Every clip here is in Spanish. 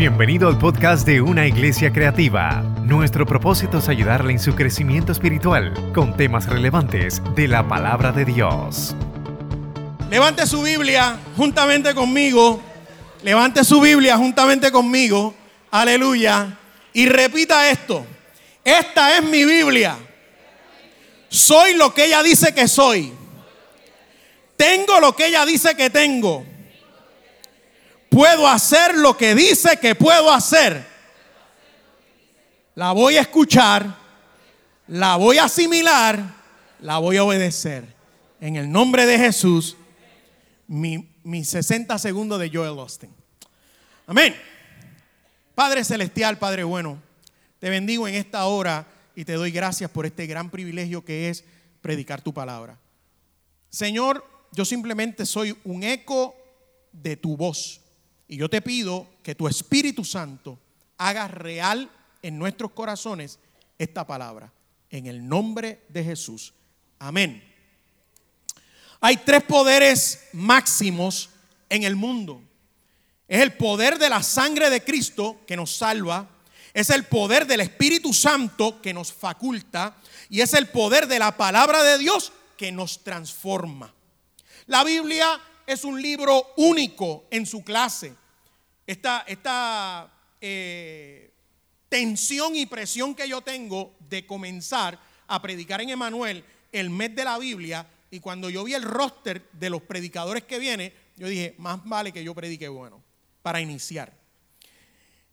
Bienvenido al podcast de Una Iglesia Creativa. Nuestro propósito es ayudarle en su crecimiento espiritual con temas relevantes de la palabra de Dios. Levante su Biblia juntamente conmigo. Levante su Biblia juntamente conmigo. Aleluya. Y repita esto. Esta es mi Biblia. Soy lo que ella dice que soy. Tengo lo que ella dice que tengo. Puedo hacer lo que dice que puedo hacer. La voy a escuchar, la voy a asimilar, la voy a obedecer. En el nombre de Jesús, mi, 60 segundos de Joel Austin. Amén. Padre Celestial, Padre bueno, te bendigo en esta hora y te doy gracias por este gran privilegio que es predicar tu palabra. Señor, yo simplemente soy un eco de tu voz. Y yo te pido que tu Espíritu Santo haga real en nuestros corazones esta palabra. En el nombre de Jesús. Amén. Hay tres poderes máximos en el mundo. Es el poder de la sangre de Cristo que nos salva. Es el poder del Espíritu Santo que nos faculta. Y es el poder de la palabra de Dios que nos transforma. La Biblia es un libro único en su clase esta, esta eh, tensión y presión que yo tengo de comenzar a predicar en Emanuel el mes de la Biblia. Y cuando yo vi el roster de los predicadores que viene, yo dije, más vale que yo predique bueno, para iniciar.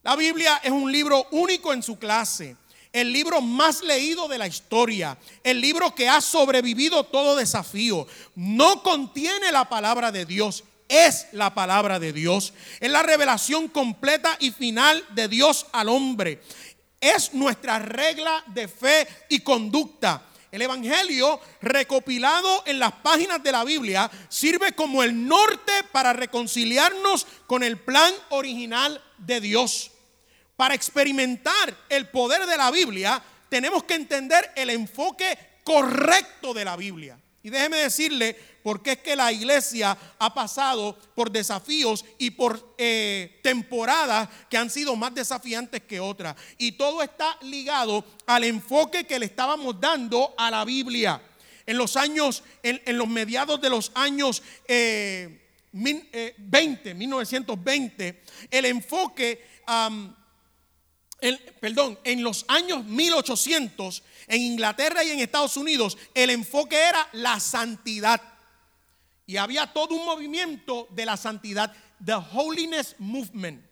La Biblia es un libro único en su clase, el libro más leído de la historia, el libro que ha sobrevivido todo desafío. No contiene la palabra de Dios, es la palabra de Dios. Es la revelación completa y final de Dios al hombre. Es nuestra regla de fe y conducta. El Evangelio, recopilado en las páginas de la Biblia, sirve como el norte para reconciliarnos con el plan original de Dios. Para experimentar el poder de la Biblia, tenemos que entender el enfoque correcto de la Biblia. Y déjeme decirle porque es que la iglesia ha pasado por desafíos y por eh, temporadas que han sido más desafiantes que otras. Y todo está ligado al enfoque que le estábamos dando a la Biblia. En los años, en, los mediados de los años 20, eh, 1920, eh, el enfoque... perdón, en los años 1800, en Inglaterra y en Estados Unidos, el enfoque era la santidad. Y había todo un movimiento de la santidad, the holiness movement.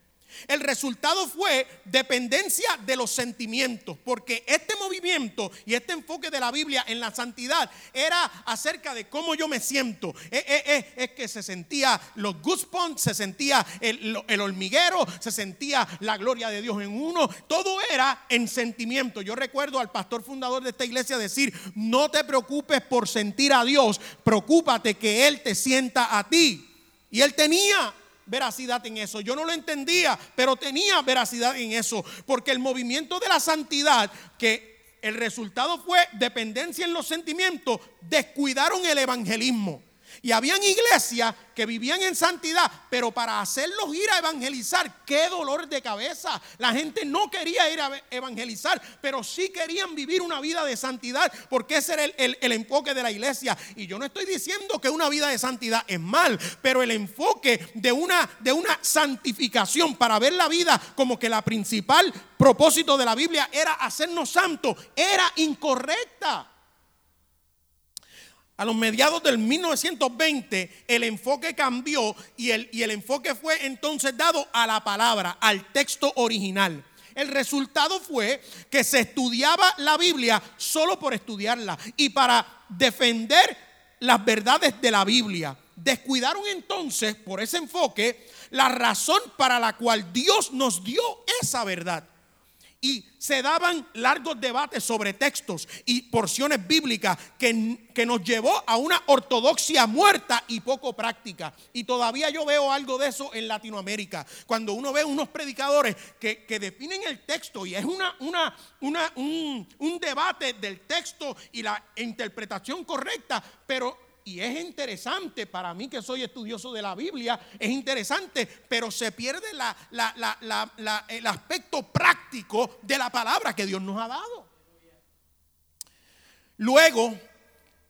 El resultado fue dependencia de los sentimientos, porque este movimiento y este enfoque de la Biblia en la santidad era acerca de cómo yo me siento. Es, eh, eh, eh, es, que se sentía los goosebumps, se sentía el, el, hormiguero, se sentía la gloria de Dios en uno. Todo era en sentimiento. Yo recuerdo al pastor fundador de esta iglesia decir, no te preocupes por sentir a Dios, preocúpate que Él te sienta a ti. Y Él tenía veracidad en eso. Yo no lo entendía, pero tenía veracidad en eso. Porque el movimiento de la santidad, que el resultado fue dependencia en los sentimientos, descuidaron el evangelismo. Y habían iglesias que vivían en santidad, pero para hacerlos ir a evangelizar, qué dolor de cabeza. La gente no quería ir a evangelizar, pero sí querían vivir una vida de santidad, porque ese era el, el enfoque de la iglesia. Y yo no estoy diciendo que una vida de santidad es mal, pero el enfoque de una, de una santificación para ver la vida como que la principal propósito de la Biblia era hacernos santos, era incorrecta. A los mediados del 1920 el enfoque cambió y el, y el enfoque fue entonces dado a la palabra, al texto original. El resultado fue que se estudiaba la Biblia solo por estudiarla y para defender las verdades de la Biblia. Descuidaron entonces, por ese enfoque, la razón para la cual Dios nos dio esa verdad y se daban largos debates sobre textos y porciones bíblicas que, que, nos llevó a una ortodoxia muerta y poco práctica. Y todavía yo veo algo de eso en Latinoamérica. Cuando uno ve unos predicadores que, que definen el texto y es una, una, un, un debate del texto y la interpretación correcta, pero y es interesante para mí que soy estudioso de la Biblia, es interesante, pero se pierde el aspecto práctico de la palabra que Dios nos ha dado. Luego,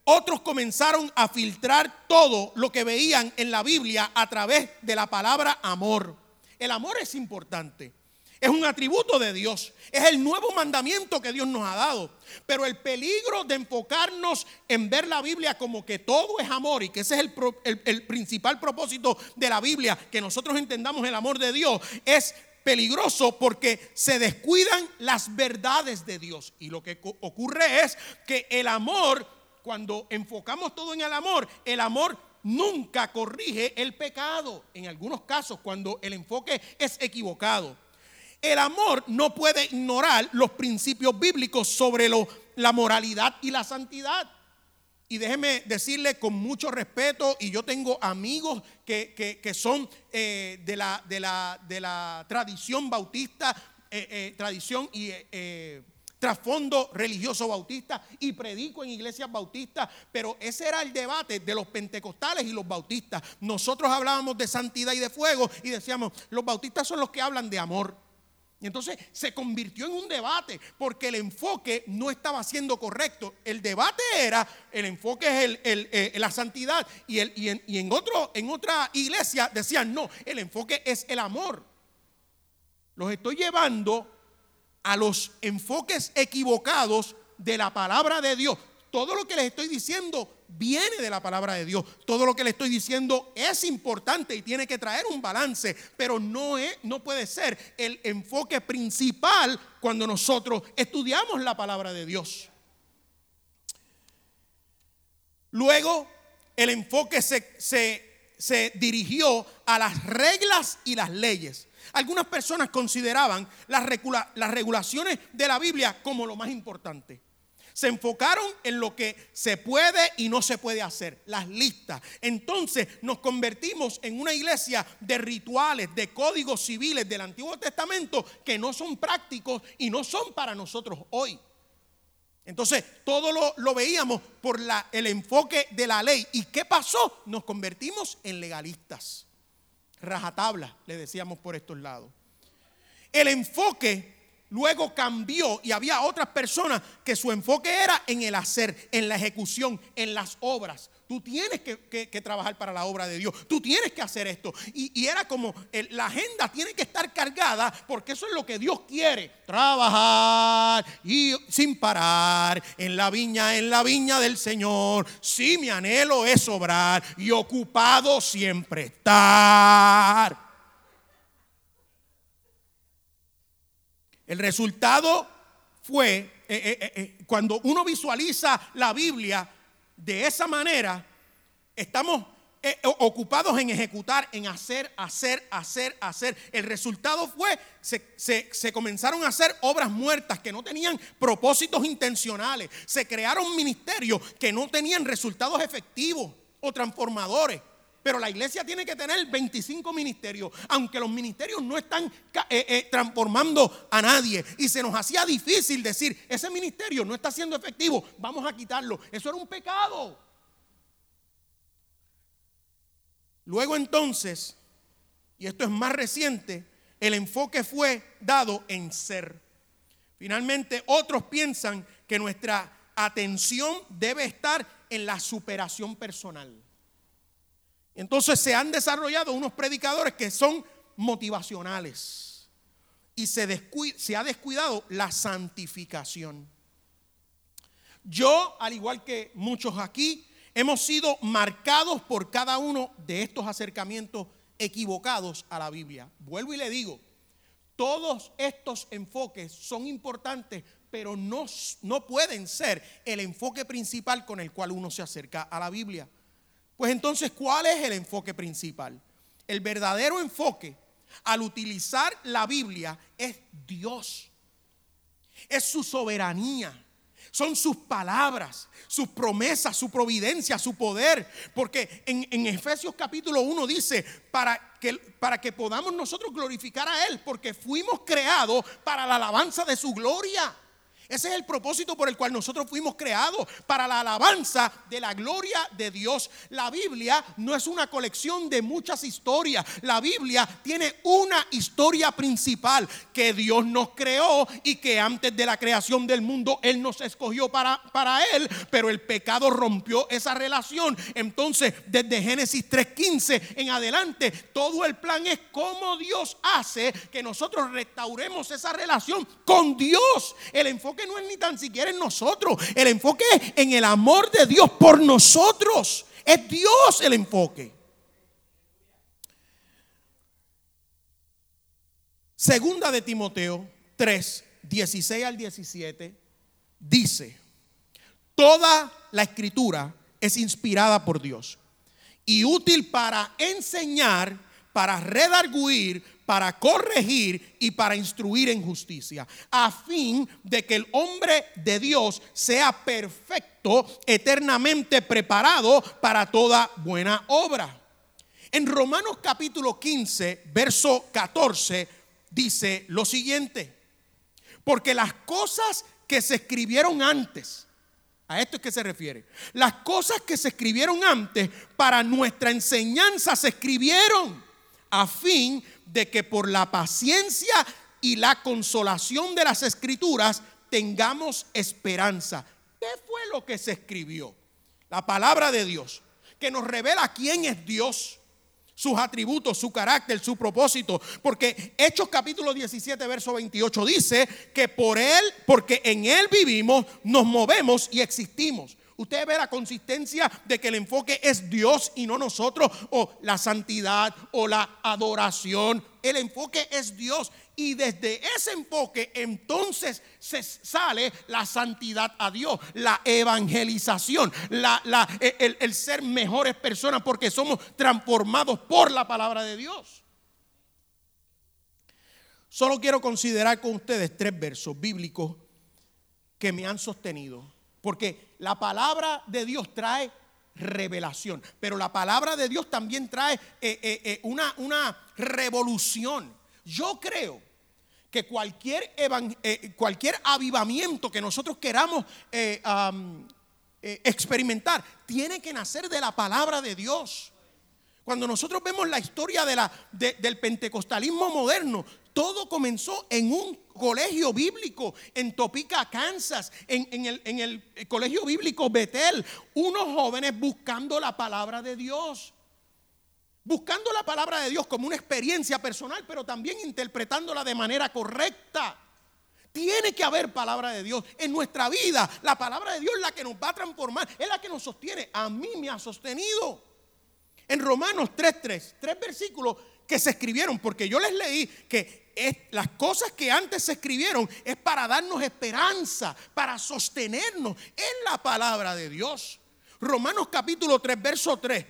otros comenzaron a filtrar todo lo que veían en la Biblia a través de la palabra amor. El amor es importante. Es un atributo de Dios. Es el nuevo mandamiento que Dios nos ha dado. Pero el peligro de enfocarnos en ver la Biblia como que todo es amor y que ese es el, principal propósito de la Biblia, que nosotros entendamos el amor de Dios, es peligroso porque se descuidan las verdades de Dios. Y lo que ocurre es que el amor cuando enfocamos todo en el amor, el amor nunca corrige el pecado. En algunos casos, cuando el enfoque es equivocado. El amor no puede ignorar los principios bíblicos sobre la moralidad y la santidad. Y déjeme decirle con mucho respeto, y yo tengo amigos que, son eh, de, la, tradición bautista, eh, eh, tradición y trasfondo religioso bautista y predico en iglesias bautistas, pero ese era el debate de los pentecostales y los bautistas. Nosotros hablábamos de santidad y de fuego y decíamos, los bautistas son los que hablan de amor. Y entonces se convirtió en un debate porque el enfoque no estaba siendo correcto. El debate era, el enfoque es eh, la santidad y, en, y en, otro, en otra iglesia decían, no, el enfoque es el amor. Los estoy llevando a los enfoques equivocados de la palabra de Dios. Todo lo que les estoy diciendo viene de la palabra de Dios. Todo lo que les estoy diciendo es importante y tiene que traer un balance, pero no, es, no puede ser el enfoque principal cuando nosotros estudiamos la palabra de Dios. Luego, el enfoque se, se dirigió a las reglas y las leyes. Algunas personas consideraban las, regulaciones de la Biblia como lo más importante. Se enfocaron en lo que se puede y no se puede hacer, las listas. Entonces nos convertimos en una iglesia de rituales, de códigos civiles del Antiguo Testamento que no son prácticos y no son para nosotros hoy. Entonces todo lo, lo veíamos por la, el enfoque de la ley. ¿Y qué pasó? Nos convertimos en legalistas rajatabla, le decíamos por estos lados. El enfoque luego cambió y había otras personas que su enfoque era en el hacer, en la ejecución, en las obras. Tú tienes que, trabajar para la obra de Dios. Tú tienes que hacer esto. Y, era como la agenda tiene que estar cargada porque eso es lo que Dios quiere. Trabajar y sin parar en la viña, en la viña del Señor. Si mi anhelo es obrar y ocupado siempre estar. El resultado fue, eh, eh, eh, cuando uno visualiza la Biblia, de esa manera estamos ocupados en ejecutar, en hacer, hacer, hacer, hacer. El resultado fue, se, se, comenzaron a hacer obras muertas que no tenían propósitos intencionales. Se crearon ministerios que no tenían resultados efectivos o transformadores. Pero la iglesia tiene que tener 25 ministerios, aunque los ministerios no están eh, eh, transformando a nadie. Y se nos hacía difícil decir, ese ministerio no está siendo efectivo, vamos a quitarlo. Eso era un pecado. Luego entonces, y esto es más reciente, el enfoque fue dado en ser. Finalmente, otros piensan que nuestra atención debe estar en la superación personal. Entonces se han desarrollado unos predicadores que son motivacionales y se, se ha descuidado la santificación. Yo, al igual que muchos aquí, hemos sido marcados por cada uno de estos acercamientos equivocados a la Biblia. Vuelvo y le digo, todos estos enfoques son importantes, pero no, no pueden ser el enfoque principal con el cual uno se acerca a la Biblia. Pues entonces, ¿cuál es el enfoque principal? El verdadero enfoque al utilizar la Biblia es Dios. Es su soberanía. Son sus palabras, sus promesas, su providencia, su poder. Porque en, Efesios capítulo 1 dice, para que, para que podamos nosotros glorificar a Él, porque fuimos creados para la alabanza de su gloria. Ese es el propósito por el cual nosotros fuimos creados, para la alabanza de la gloria de Dios. La Biblia no es una colección de muchas historias. La Biblia tiene una historia principal, que Dios nos creó y que antes de la creación del mundo Él nos escogió para, para Él, pero el pecado rompió esa relación. Entonces, desde Génesis 3.15 en adelante, todo el plan es cómo Dios hace que nosotros restauremos esa relación con Dios. El enfoque que no es ni tan siquiera en nosotros. El enfoque es en el amor de Dios por nosotros. Es Dios el enfoque. Segunda de Timoteo 3, 16 al 17, dice, toda la escritura es inspirada por Dios y útil para enseñar, para redarguir, para corregir y para instruir en justicia, a fin de que el hombre de Dios sea perfecto, eternamente preparado para toda buena obra. En Romanos capítulo 15, verso 14, dice lo siguiente, porque las cosas que se escribieron antes, a esto es que se refiere. Las cosas que se escribieron antes para nuestra enseñanza se escribieron a fin de que por la paciencia y la consolación de las escrituras tengamos esperanza. ¿Qué fue lo que se escribió? La palabra de Dios, que nos revela quién es Dios, sus atributos, su carácter, su propósito. Porque Hechos capítulo 17, verso 28 dice que por Él, porque en Él vivimos, nos movemos y existimos. Usted ve la consistencia de que el enfoque es Dios y no nosotros, o la santidad o la adoración. El enfoque es Dios. Y desde ese enfoque entonces se sale la santidad a Dios, la evangelización, la, el, el ser mejores personas porque somos transformados por la palabra de Dios. Solo quiero considerar con ustedes tres versos bíblicos que me han sostenido porque la palabra de Dios trae revelación, pero la palabra de Dios también trae eh, eh, eh, una, una, revolución. Yo creo que cualquier, cualquier avivamiento que nosotros queramos experimentar tiene que nacer de la palabra de Dios. Cuando nosotros vemos la historia de la, del pentecostalismo moderno, todo comenzó en un colegio bíblico en Topeka, Kansas, en, el, colegio bíblico Betel. Unos jóvenes buscando la palabra de Dios. Buscando la palabra de Dios como una experiencia personal, pero también interpretándola de manera correcta. Tiene que haber palabra de Dios en nuestra vida. La palabra de Dios es la que nos va a transformar, es la que nos sostiene. A mí me ha sostenido. En Romanos 3.3, tres versículos que se escribieron, porque yo les leí que las cosas que antes se escribieron es para darnos esperanza, para sostenernos en la palabra de Dios. Romanos capítulo 3, verso 3,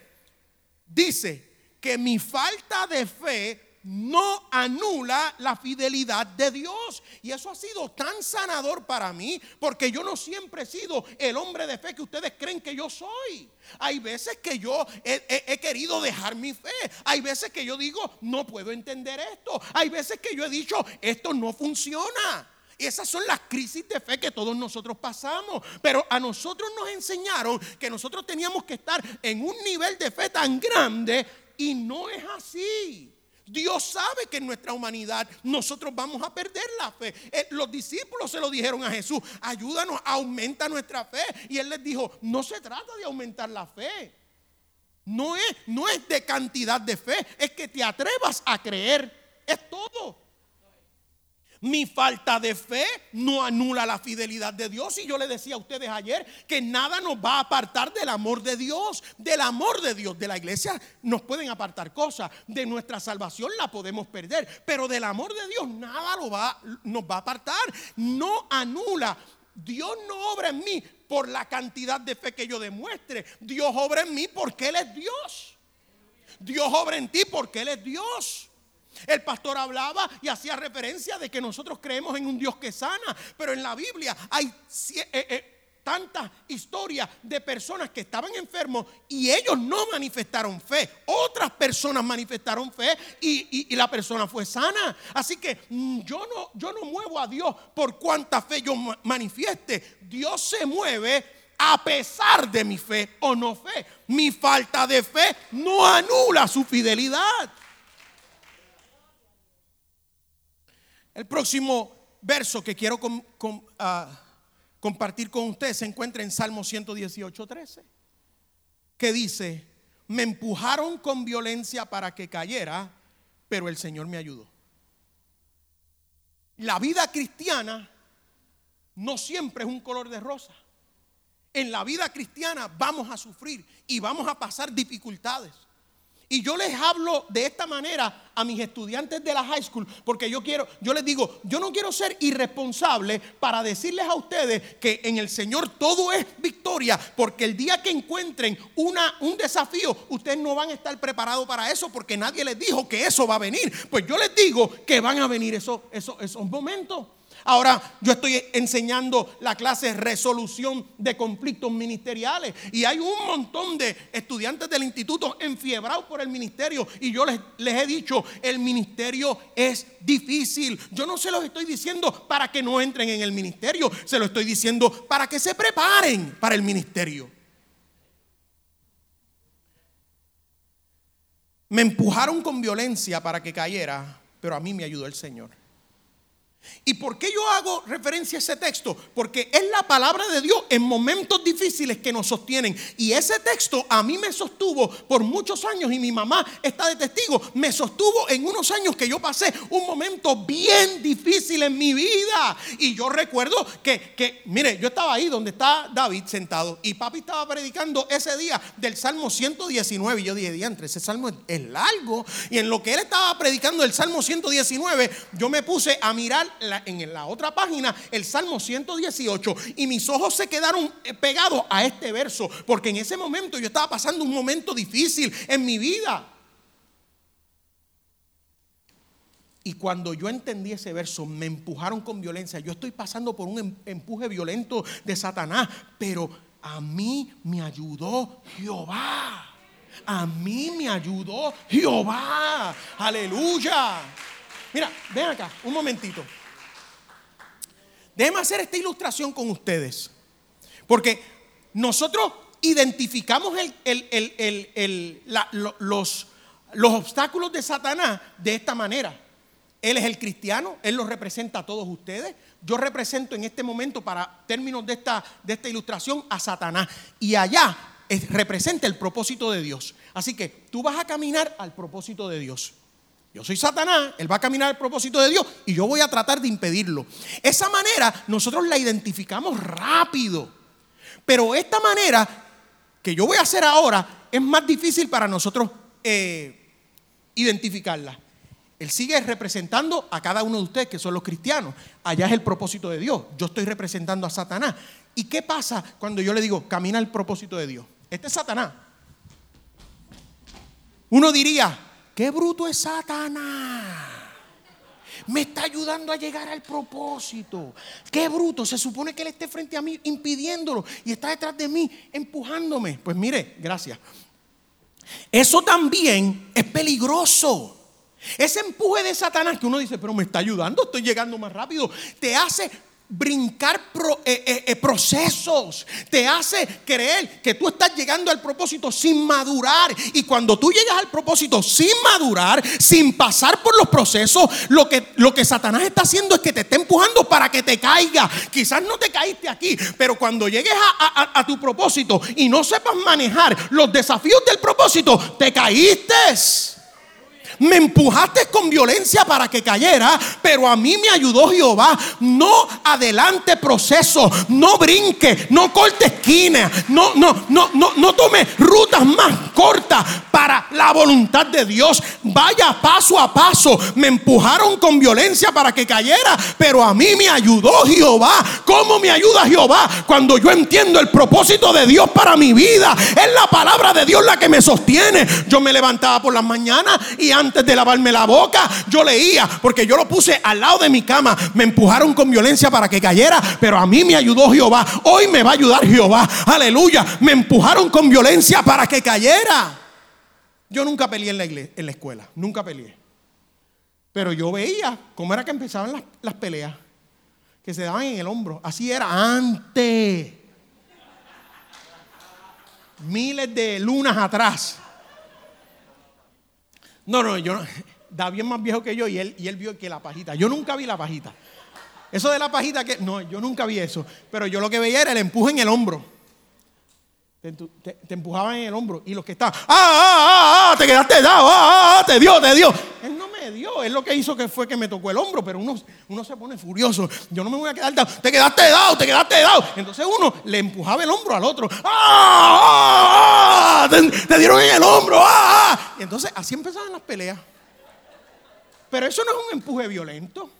dice que mi falta de fe no anula la fidelidad de Dios. Y eso ha sido tan sanador para mí, porque yo no siempre he sido el hombre de fe que ustedes creen que yo soy. Hay veces que yo he, querido dejar mi fe. Hay veces que yo digo, no puedo entender esto. Hay veces que yo he dicho, esto no funciona. Esas son las crisis de fe que todos nosotros pasamos. Pero a nosotros nos enseñaron que nosotros teníamos que estar en un nivel de fe tan grande y no es así. Dios sabe que en nuestra humanidad nosotros vamos a perder la fe. Eh, los discípulos se lo dijeron a Jesús, ayúdanos, aumenta nuestra fe. Y él les dijo, no se trata de aumentar la fe. No es, no es de cantidad de fe, es que te atrevas a creer. Es todo. Mi falta de fe no anula la fidelidad de Dios. Y yo le decía a ustedes ayer que nada nos va a apartar del amor de Dios. Del amor de Dios. De la iglesia nos pueden apartar cosas. De nuestra salvación la podemos perder. Pero del amor de Dios nada lo va, nos va a apartar. No anula. Dios no obra en mí por la cantidad de fe que yo demuestre. Dios obra en mí porque Él es Dios. Dios obra en ti porque Él es Dios. El pastor hablaba y hacía referencia de que nosotros creemos en un Dios que sana, pero en la Biblia hay eh, eh, tantas historias de personas que estaban enfermos y ellos no manifestaron fe. Otras personas manifestaron fe y, la persona fue sana. Así que mm, yo no, yo no muevo a Dios por cuánta fe yo manifieste. Dios se mueve a pesar de mi fe o no fe. Mi falta de fe no anula su fidelidad. El próximo verso que quiero ah, compartir con ustedes se encuentra en Salmo 118, 13, que dice, me empujaron con violencia para que cayera, pero el Señor me ayudó. La vida cristiana no siempre es un color de rosa. En la vida cristiana vamos a sufrir y vamos a pasar dificultades. Y yo les hablo de esta manera a mis estudiantes de la high school porque yo quiero, yo les digo, yo no quiero ser irresponsable para decirles a ustedes que en el Señor todo es victoria, porque el día que encuentren una, un desafío, ustedes no van a estar preparados para eso porque nadie les dijo que eso va a venir. Pues yo les digo que van a venir esos, esos, esos momentos. Ahora yo estoy enseñando la clase resolución de conflictos ministeriales y hay un montón de estudiantes del instituto enfiebrados por el ministerio y yo les, les he dicho, el ministerio es difícil. Yo no se los estoy diciendo para que no entren en el ministerio, se lo estoy diciendo para que se preparen para el ministerio. Me empujaron con violencia para que cayera, pero a mí me ayudó el Señor. ¿Y por qué yo hago referencia a ese texto? Porque es la palabra de Dios en momentos difíciles que nos sostienen. Y ese texto a mí me sostuvo por muchos años y mi mamá está de testigo. Me sostuvo en unos años que yo pasé un momento bien difícil en mi vida. Y yo recuerdo que, que mire, yo estaba ahí donde está David sentado y papi estaba predicando ese día del Salmo 119. Y yo dije, diantre, ese salmo es largo. Y en lo que él estaba predicando el Salmo 119, yo me puse a mirar en la otra página el Salmo 118 y mis ojos se quedaron eh, pegados a este verso, porque en ese momento yo estaba pasando un momento difícil en mi vida. Y cuando yo entendí ese verso, me empujaron con violencia. Yo estoy pasando por un em, empuje violento de Satanás, pero a mí me ayudó Jehová. A mí me ayudó Jehová. Aleluya. Mira, ven acá, un momentito. Déjenme hacer esta ilustración con ustedes. Porque nosotros identificamos los, los obstáculos de Satanás de esta manera. Él es el cristiano, Él los representa a todos ustedes. Yo represento en este momento, para términos de esta, de esta ilustración, a Satanás. Y allá representa el propósito de Dios. Así que tú vas a caminar al propósito de Dios. Yo soy Satanás, él va a caminar al propósito de Dios y yo voy a tratar de impedirlo. Esa manera nosotros la identificamos rápido. Pero esta manera que yo voy a hacer ahora es más difícil para nosotros eh, identificarla. Él sigue representando a cada uno de ustedes que son los cristianos. Allá es el propósito de Dios. Yo estoy representando a Satanás. ¿Y qué pasa cuando yo le digo, camina al propósito de Dios? Este es Satanás. Uno diría, Qué bruto es Satanás. Me está ayudando a llegar al propósito. Qué bruto. Se supone que él esté frente a mí impidiéndolo y está detrás de mí empujándome. Pues mire, gracias. Eso también es peligroso. Ese empuje de Satanás que uno dice, pero me está ayudando, estoy llegando más rápido, te hace brincar eh, eh, eh, procesos, te hace creer que tú estás llegando al propósito sin madurar. Y cuando tú llegas al propósito sin madurar, sin pasar por los procesos, lo que, lo que Satanás está haciendo es que te está empujando para que te caiga. Quizás no te caíste aquí, pero cuando llegues a, a tu propósito y no sepas manejar los desafíos del propósito, te caíste. Me empujaste con violencia para que cayera, pero a mí me ayudó Jehová. No adelante proceso, no brinque, no corte esquina, no, no, no, no, no tome rutas más corta para la voluntad de Dios. Vaya paso a paso. Me empujaron con violencia para que cayera, pero a mí me ayudó Jehová. ¿Cómo me ayuda Jehová? Cuando yo entiendo el propósito de Dios para mi vida. Es la palabra de Dios la que me sostiene. Yo me levantaba por las mañanas y antes de lavarme la boca, yo leía, porque yo lo puse al lado de mi cama. Me empujaron con violencia para que cayera, pero a mí me ayudó Jehová. Hoy me va a ayudar Jehová. Aleluya. Me empujaron con violencia para que cayera. Yo nunca peleé en la, iglesia, en la escuela, nunca peleé. Pero yo veía cómo era que empezaban las, las peleas, que se daban en el hombro. Así era antes. Miles de lunas atrás. No, no, yo no. David es más viejo que yo y él, y él vio que la pajita. Yo nunca vi la pajita. Eso de la pajita que. No, yo nunca vi eso. Pero yo lo que veía era el empuje en el hombro. Te, te- empujaban en el hombro. Y los que estaban. ¡Ah, ah, ah! ah! Te quedaste dado. ¡Ah, ah, ah! Te dio, te dio. Él lo que hizo que fue que me tocó el hombro. Pero uno, uno se pone furioso. Yo no me voy a quedar. Te quedaste dado, te quedaste dado. Entonces uno le empujaba el hombro al otro. ¡Ah, ah, ah! Te, dieron en el hombro. Y entonces así empezaban las peleas. Pero eso no es un empuje violento.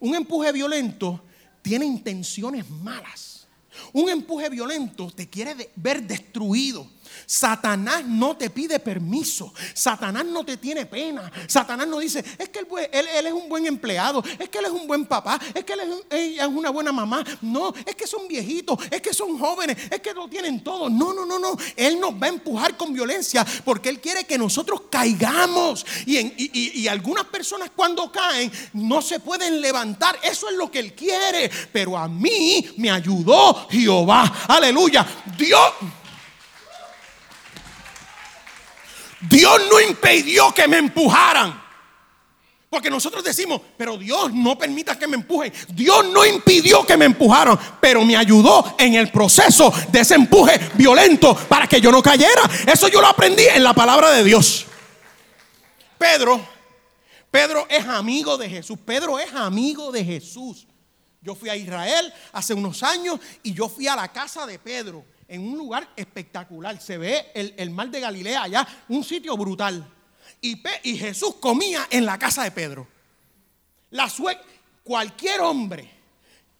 Un empuje violento tiene intenciones malas. Un empuje violento te quiere ver destruido. Satanás no te pide permiso. Satanás no te tiene pena. Satanás no dice, es que él, es un buen empleado, es que él es un buen papá, es que él es, ella es una buena mamá. No, es que son viejitos, es que son jóvenes, es que lo tienen todo. No, no, no, no. Él nos va a empujar con violencia porque él quiere que nosotros caigamos. Y algunas personas cuando caen no se pueden levantar. Eso es lo que él quiere. Pero a mí me ayudó Jehová. Aleluya. Dios. Dios no impidió que me empujaran. Porque nosotros decimos, pero Dios no permita que me empujen. Dios no impidió que me empujaran, pero me ayudó en el proceso de ese empuje violento para que yo no cayera. Eso yo lo aprendí en la palabra de Dios. Pedro, Pedro es amigo de Jesús. Pedro es amigo de Jesús. Yo fui a Israel hace unos años y yo fui a la casa de Pedro en un lugar espectacular. Se ve el, el mar de Galilea allá, un sitio brutal. Y, Pe- y Jesús comía en la casa de Pedro. La sue- cualquier hombre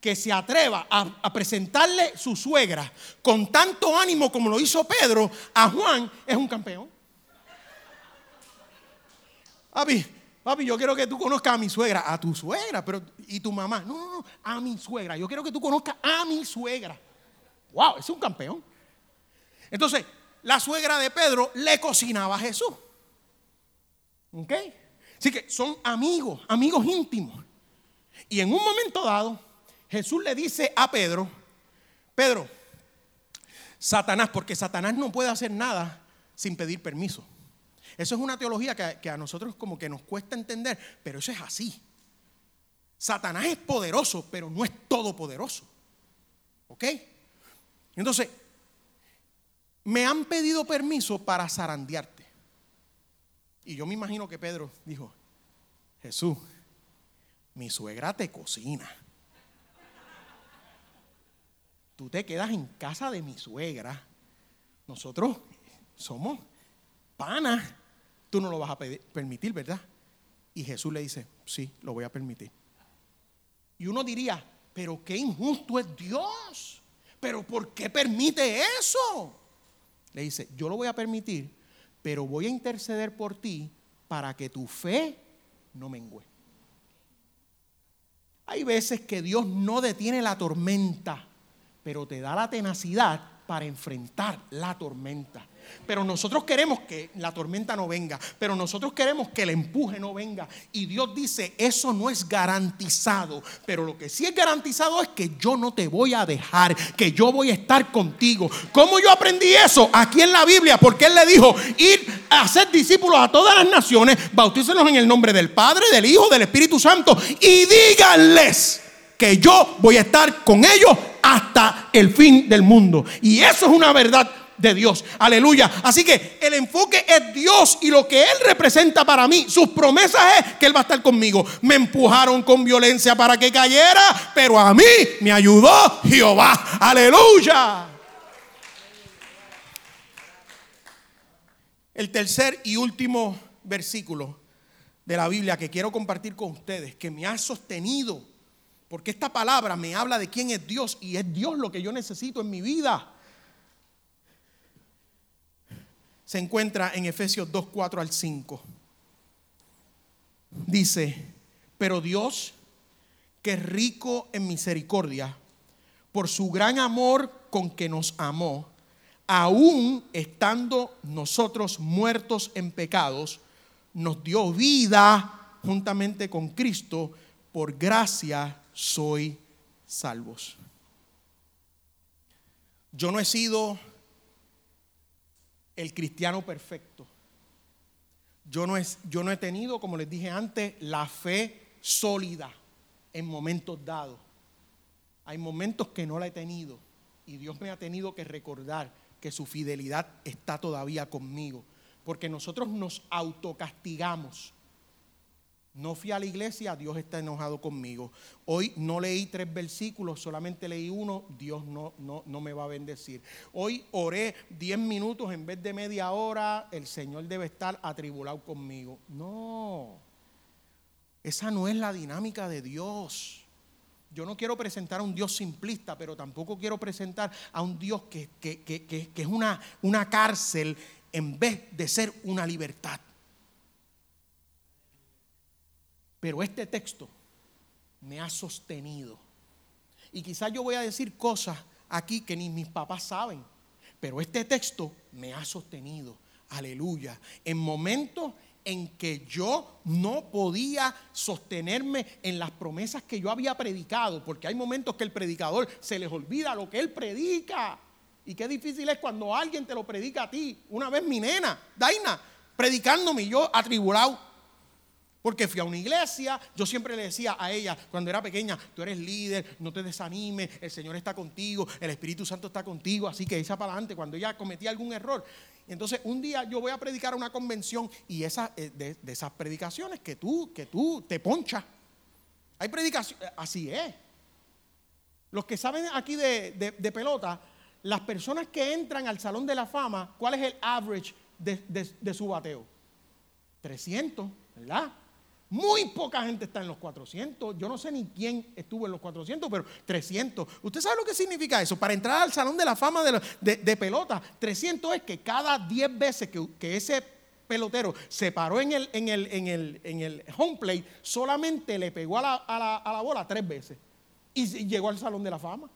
que se atreva a, a presentarle su suegra con tanto ánimo como lo hizo Pedro a Juan es un campeón. Papi, papi, yo quiero que tú conozcas a mi suegra, a tu suegra, pero y tu mamá. No, no, no, a mi suegra. Yo quiero que tú conozcas a mi suegra. Wow, es un campeón. Entonces, la suegra de Pedro le cocinaba a Jesús. ¿Ok? Así que son amigos, amigos íntimos. Y en un momento dado, Jesús le dice a Pedro, Pedro, Satanás, porque Satanás no puede hacer nada sin pedir permiso. Eso es una teología que, a nosotros como que nos cuesta entender, pero eso es así. Satanás es poderoso, pero no es todopoderoso. ¿Ok? Entonces, me han pedido permiso para zarandearte. Y yo me imagino que Pedro dijo, Jesús, mi suegra te cocina. Tú te quedas en casa de mi suegra. Nosotros somos panas. Tú no lo vas a permitir, ¿verdad? Y Jesús le dice, sí, lo voy a permitir. Y uno diría, pero qué injusto es Dios. Pero ¿por qué permite eso? Le dice, yo lo voy a permitir, pero voy a interceder por ti para que tu fe no mengüe. Hay veces que Dios no detiene la tormenta, pero te da la tenacidad para enfrentar la tormenta. Pero nosotros queremos que la tormenta no venga, pero nosotros queremos que el empuje no venga. Y Dios dice, eso no es garantizado, pero lo que sí es garantizado es que yo no te voy a dejar, que yo voy a estar contigo. ¿Cómo yo aprendí eso? Aquí en la Biblia, porque Él le dijo, ir a ser discípulos a todas las naciones, bautícenos en el nombre del Padre, del Hijo, del Espíritu Santo y díganles que yo voy a estar con ellos hasta el fin del mundo. Y eso es una verdad de Dios. Aleluya. Así que el enfoque es Dios y lo que Él representa para mí, sus promesas es que Él va a estar conmigo. Me empujaron con violencia para que cayera, pero a mí me ayudó Jehová. Aleluya. El tercer y último versículo de la Biblia que quiero compartir con ustedes, que me ha sostenido, porque esta palabra me habla de quién es Dios y es Dios lo que yo necesito en mi vida. Se encuentra en Efesios 2, 4 al 5. Dice, pero Dios, que es rico en misericordia, por su gran amor con que nos amó, aún estando nosotros muertos en pecados, nos dio vida juntamente con Cristo, por gracia soy salvos. Yo no he sido el cristiano perfecto. Yo no, yo no he tenido, como les dije antes, la fe sólida en momentos dados. Hay momentos que no la he tenido y Dios me ha tenido que recordar que su fidelidad está todavía conmigo. Porque nosotros nos autocastigamos. No fui a la iglesia, Dios está enojado conmigo. Hoy no leí tres versículos, solamente leí uno, Dios no, no, no me va a bendecir. Hoy oré diez minutos en vez de media hora, el Señor debe estar atribulado conmigo. No, esa no es la dinámica de Dios. Yo no quiero presentar a un Dios simplista, pero tampoco quiero presentar a un Dios que, es una, una cárcel en vez de ser una libertad. Pero este texto me ha sostenido. Y quizás yo voy a decir cosas aquí que ni mis papás saben, pero este texto me ha sostenido. Aleluya. En momentos en que yo no podía sostenerme en las promesas que yo había predicado, porque hay momentos que el predicador se les olvida lo que él predica. Y qué difícil es cuando alguien te lo predica a ti. Una vez mi nena, Daina, predicándome yo atribulado. Porque fui a una iglesia, yo siempre le decía a ella cuando era pequeña, tú eres líder, no te desanimes, el Señor está contigo, el Espíritu Santo está contigo, así que echa para adelante. Cuando ella cometía algún error, entonces, un día yo voy a predicar a una convención y esa, eh, de, esas predicaciones que tú, que tú te ponchas. Hay predicaciones, eh, así es. Los que saben aquí de, de, pelota, las personas que entran al Salón de la Fama, ¿cuál es el average de, su bateo? 300, ¿verdad? Muy poca gente está en los 400. Yo no sé ni quién estuvo en los 400, pero 300. ¿Usted sabe lo que significa eso? Para entrar al Salón de la Fama de, pelota, 300 es que cada 10 veces que, ese pelotero se paró en el, home plate, solamente le pegó a la, bola tres veces. Y llegó al Salón de la Fama.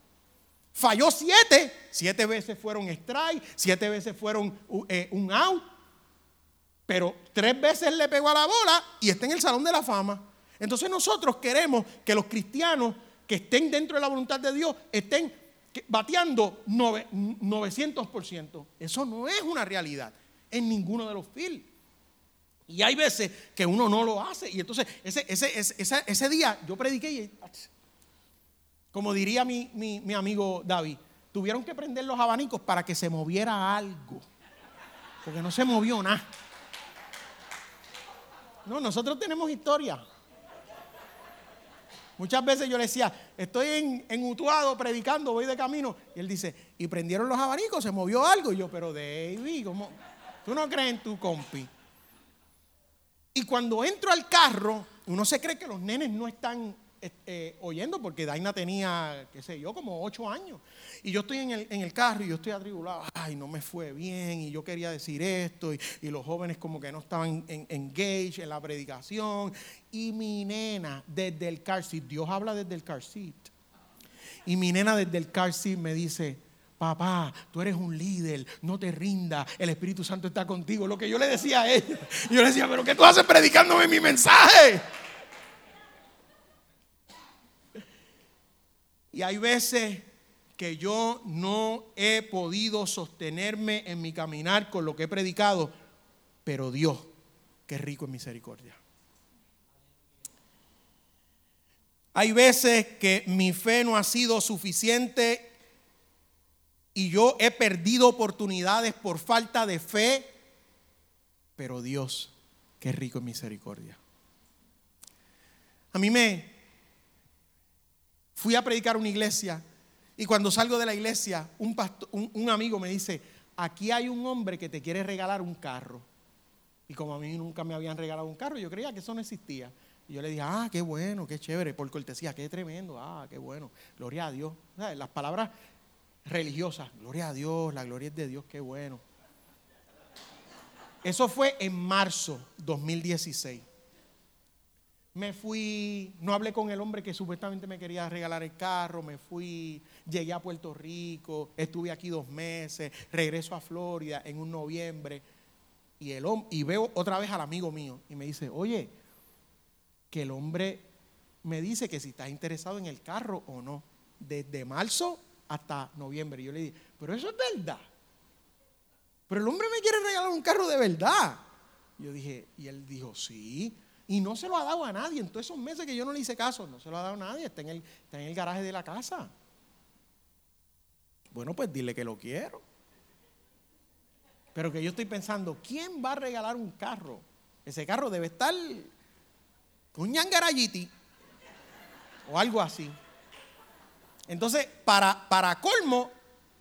Falló siete. Siete veces fueron strike, siete veces fueron eh, un out pero tres veces le pegó a la bola y está en el Salón de la Fama. Entonces nosotros queremos que los cristianos que estén dentro de la voluntad de Dios estén bateando 900%. Eso no es una realidad en ninguno de los fields. Y hay veces que uno no lo hace. Y entonces ese, día yo prediqué y, como diría mi amigo David, tuvieron que prender los abanicos para que se moviera algo. Porque no se movió nada. No, nosotros tenemos historia. Muchas veces yo le decía, estoy en, en, Utuado predicando, voy de camino. Y él dice, y prendieron los abanicos, se movió algo. Y yo, pero David, ¿cómo? ¿tú no crees en tu compi? Y cuando entro al carro, uno se cree que los nenes no están eh, oyendo porque Daina tenía, qué sé yo, como ocho años. Y yo estoy en el, en el, carro y yo estoy atribulado. Ay, no me fue bien y yo quería decir esto. Y, los jóvenes como que no estaban en, engaged en la predicación. Y mi nena desde el car seat, Dios habla desde el car seat. Y mi nena desde el car seat me dice, papá, tú eres un líder, no te rinda, el Espíritu Santo está contigo. Lo que yo le decía a ella, yo le decía, pero ¿qué tú haces predicándome mi mensaje? Y hay veces que yo no he podido sostenerme en mi caminar con lo que he predicado, pero Dios, que rico en misericordia. Hay veces que mi fe no ha sido suficiente y yo he perdido oportunidades por falta de fe, pero Dios, es rico en misericordia. A mí me, fui a predicar una iglesia y cuando salgo de la iglesia, un, un, amigo me dice, aquí hay un hombre que te quiere regalar un carro. Y como a mí nunca me habían regalado un carro, yo creía que eso no existía. Y yo le dije, ah, qué bueno, qué chévere, por cortesía, qué tremendo, ah, qué bueno, gloria a Dios. Las palabras religiosas, gloria a Dios, la gloria es de Dios, qué bueno. Eso fue en marzo 2016. Me fui, no hablé con el hombre que supuestamente me quería regalar el carro, me fui, llegué a Puerto Rico, estuve aquí dos meses, regreso a Florida en un noviembre y, el, y veo otra vez al amigo mío y me dice, oye, que el hombre me dice que si estás interesado en el carro o no, desde marzo hasta noviembre. Y yo le dije, pero eso es verdad. Pero el hombre me quiere regalar un carro de verdad. yo dije, y él dijo, sí. Y no se lo ha dado a nadie. En todos esos meses que yo no le hice caso, no se lo ha dado a nadie. Está en el, está en el garaje de la casa. Bueno, pues dile que lo quiero. Pero que yo estoy pensando, ¿quién va a regalar un carro? Ese carro debe estar con ñangarayiti o algo así. Entonces, para, para colmo,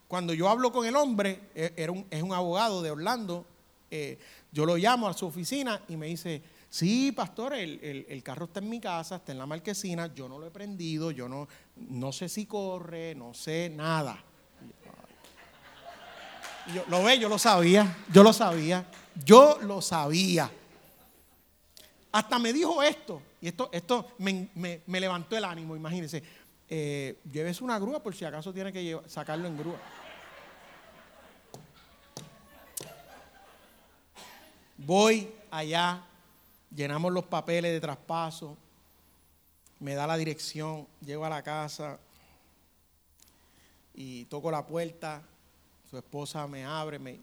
cuando yo hablo con el hombre, e, era un, es un abogado de Orlando, eh, yo lo llamo a su oficina y me dice, sí, pastor, el, el, carro está en mi casa, está en la marquesina, yo no lo he prendido, yo no, no sé si corre, no sé nada lo ve, yo lo sabía, yo lo sabía, yo lo sabía. Hasta me dijo esto, y esto, esto me, levantó el ánimo, imagínense. Eh, una grúa por si acaso tiene que sacarlo en grúa. Voy allá, llenamos los papeles de traspaso, me da la dirección, llego a la casa y toco la puerta su esposa me abre, me,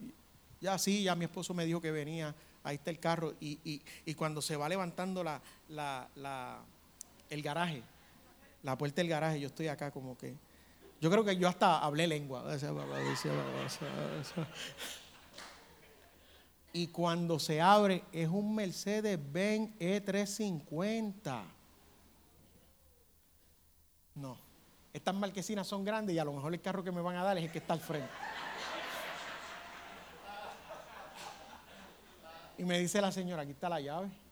ya sí, ya mi esposo me dijo que venía, ahí está el carro. Y, cuando se va levantando la, la, el garaje, la puerta del garaje, yo estoy acá como que... Yo creo que yo hasta hablé lengua. Y cuando se abre es un Mercedes-Benz E350. No, estas marquesinas son grandes y a lo mejor el carro que me van a dar es el que está al frente. Y me dice la señora, aquí está la llave.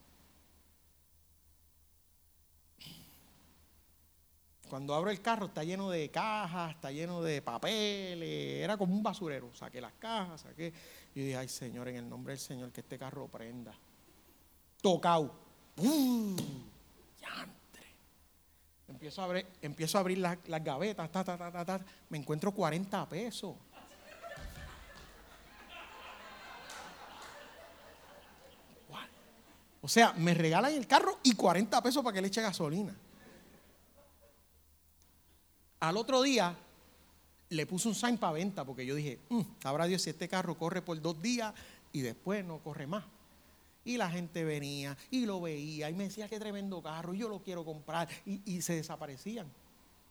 Cuando abro el carro está lleno de cajas, está lleno de papeles, era como un basurero. Saqué las cajas, saqué. Y dije, ay Señor, en el nombre del Señor, que este carro prenda. Tocao. ¡Bum! Empiezo a abrir, empiezo a abrir las, gavetas, ta, ta, ta, ta, me encuentro 40 pesos. O sea, me regalan el carro y 40 pesos para que le eche gasolina. Al otro día le puse un sign para venta porque yo dije, mm, sabrá Dios si este carro corre por dos días y después no corre más. Y la gente venía y lo veía y me decía qué tremendo carro, yo lo quiero comprar y, y se desaparecían.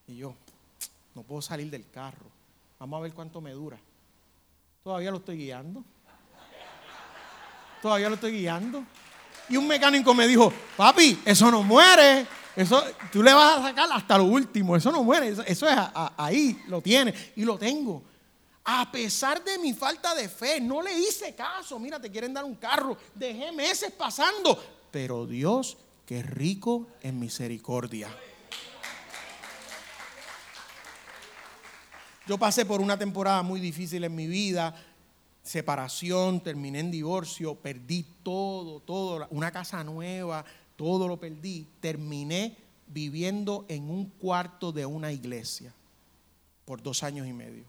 Y yo, no puedo salir del carro. Vamos a ver cuánto me dura. Todavía lo estoy guiando. Todavía lo estoy guiando. Y un mecánico me dijo, papi, eso no muere. Eso, tú le vas a sacar hasta lo último. Eso no muere. Eso, es ahí, lo tiene. Y lo tengo. A pesar de mi falta de fe, no le hice caso. Mira, te quieren dar un carro. Dejé meses pasando. Pero Dios, que rico en misericordia. Yo pasé por una temporada muy difícil en mi vida separación, terminé en divorcio, perdí todo, todo, una casa nueva, todo lo perdí. Terminé viviendo en un cuarto de una iglesia por dos años y medio.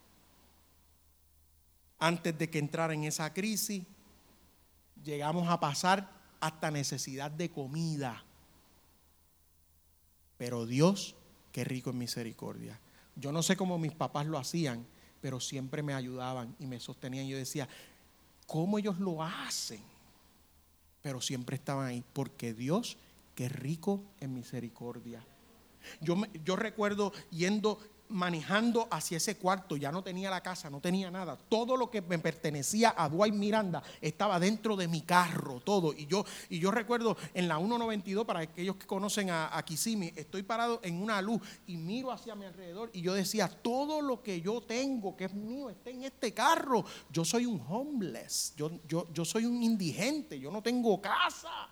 Antes de que entrara en esa crisis, llegamos a pasar hasta necesidad de comida. Pero Dios, qué rico en misericordia. Yo no sé cómo mis papás lo hacían, pero siempre me ayudaban y me sostenían. Yo decía, ¿cómo ellos lo hacen? Pero siempre estaban ahí, porque Dios, que rico en misericordia. Yo, yo recuerdo yendo manejando hacia ese cuarto, ya no tenía la casa, no tenía nada. Todo lo que me pertenecía a Dwight Miranda estaba dentro de mi carro, todo. Y yo, y yo recuerdo en la 192, para aquellos que conocen a, a Kissimmee, estoy parado en una luz y miro hacia mi alrededor y yo decía, todo lo que yo tengo, que es mío, está en este carro. Yo soy un homeless, yo, yo, yo soy un indigente, yo no tengo casa.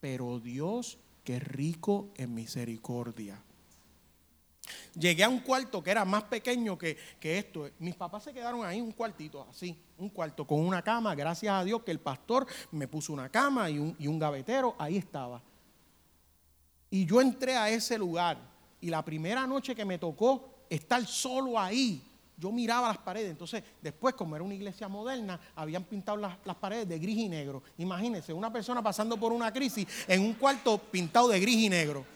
Pero Dios, que rico en misericordia Llegué a un cuarto que era más pequeño que, esto. Mis papás se quedaron ahí un cuartito, así, un cuarto con una cama. Gracias a Dios que el pastor me puso una cama y un, y un gavetero, ahí estaba. Y yo entré a ese lugar y la primera noche que me tocó estar solo ahí, yo miraba las paredes. Entonces, después, como era una iglesia moderna, habían pintado las, las, paredes de gris y negro. Imagínense, una persona pasando por una crisis en un cuarto pintado de gris y negro.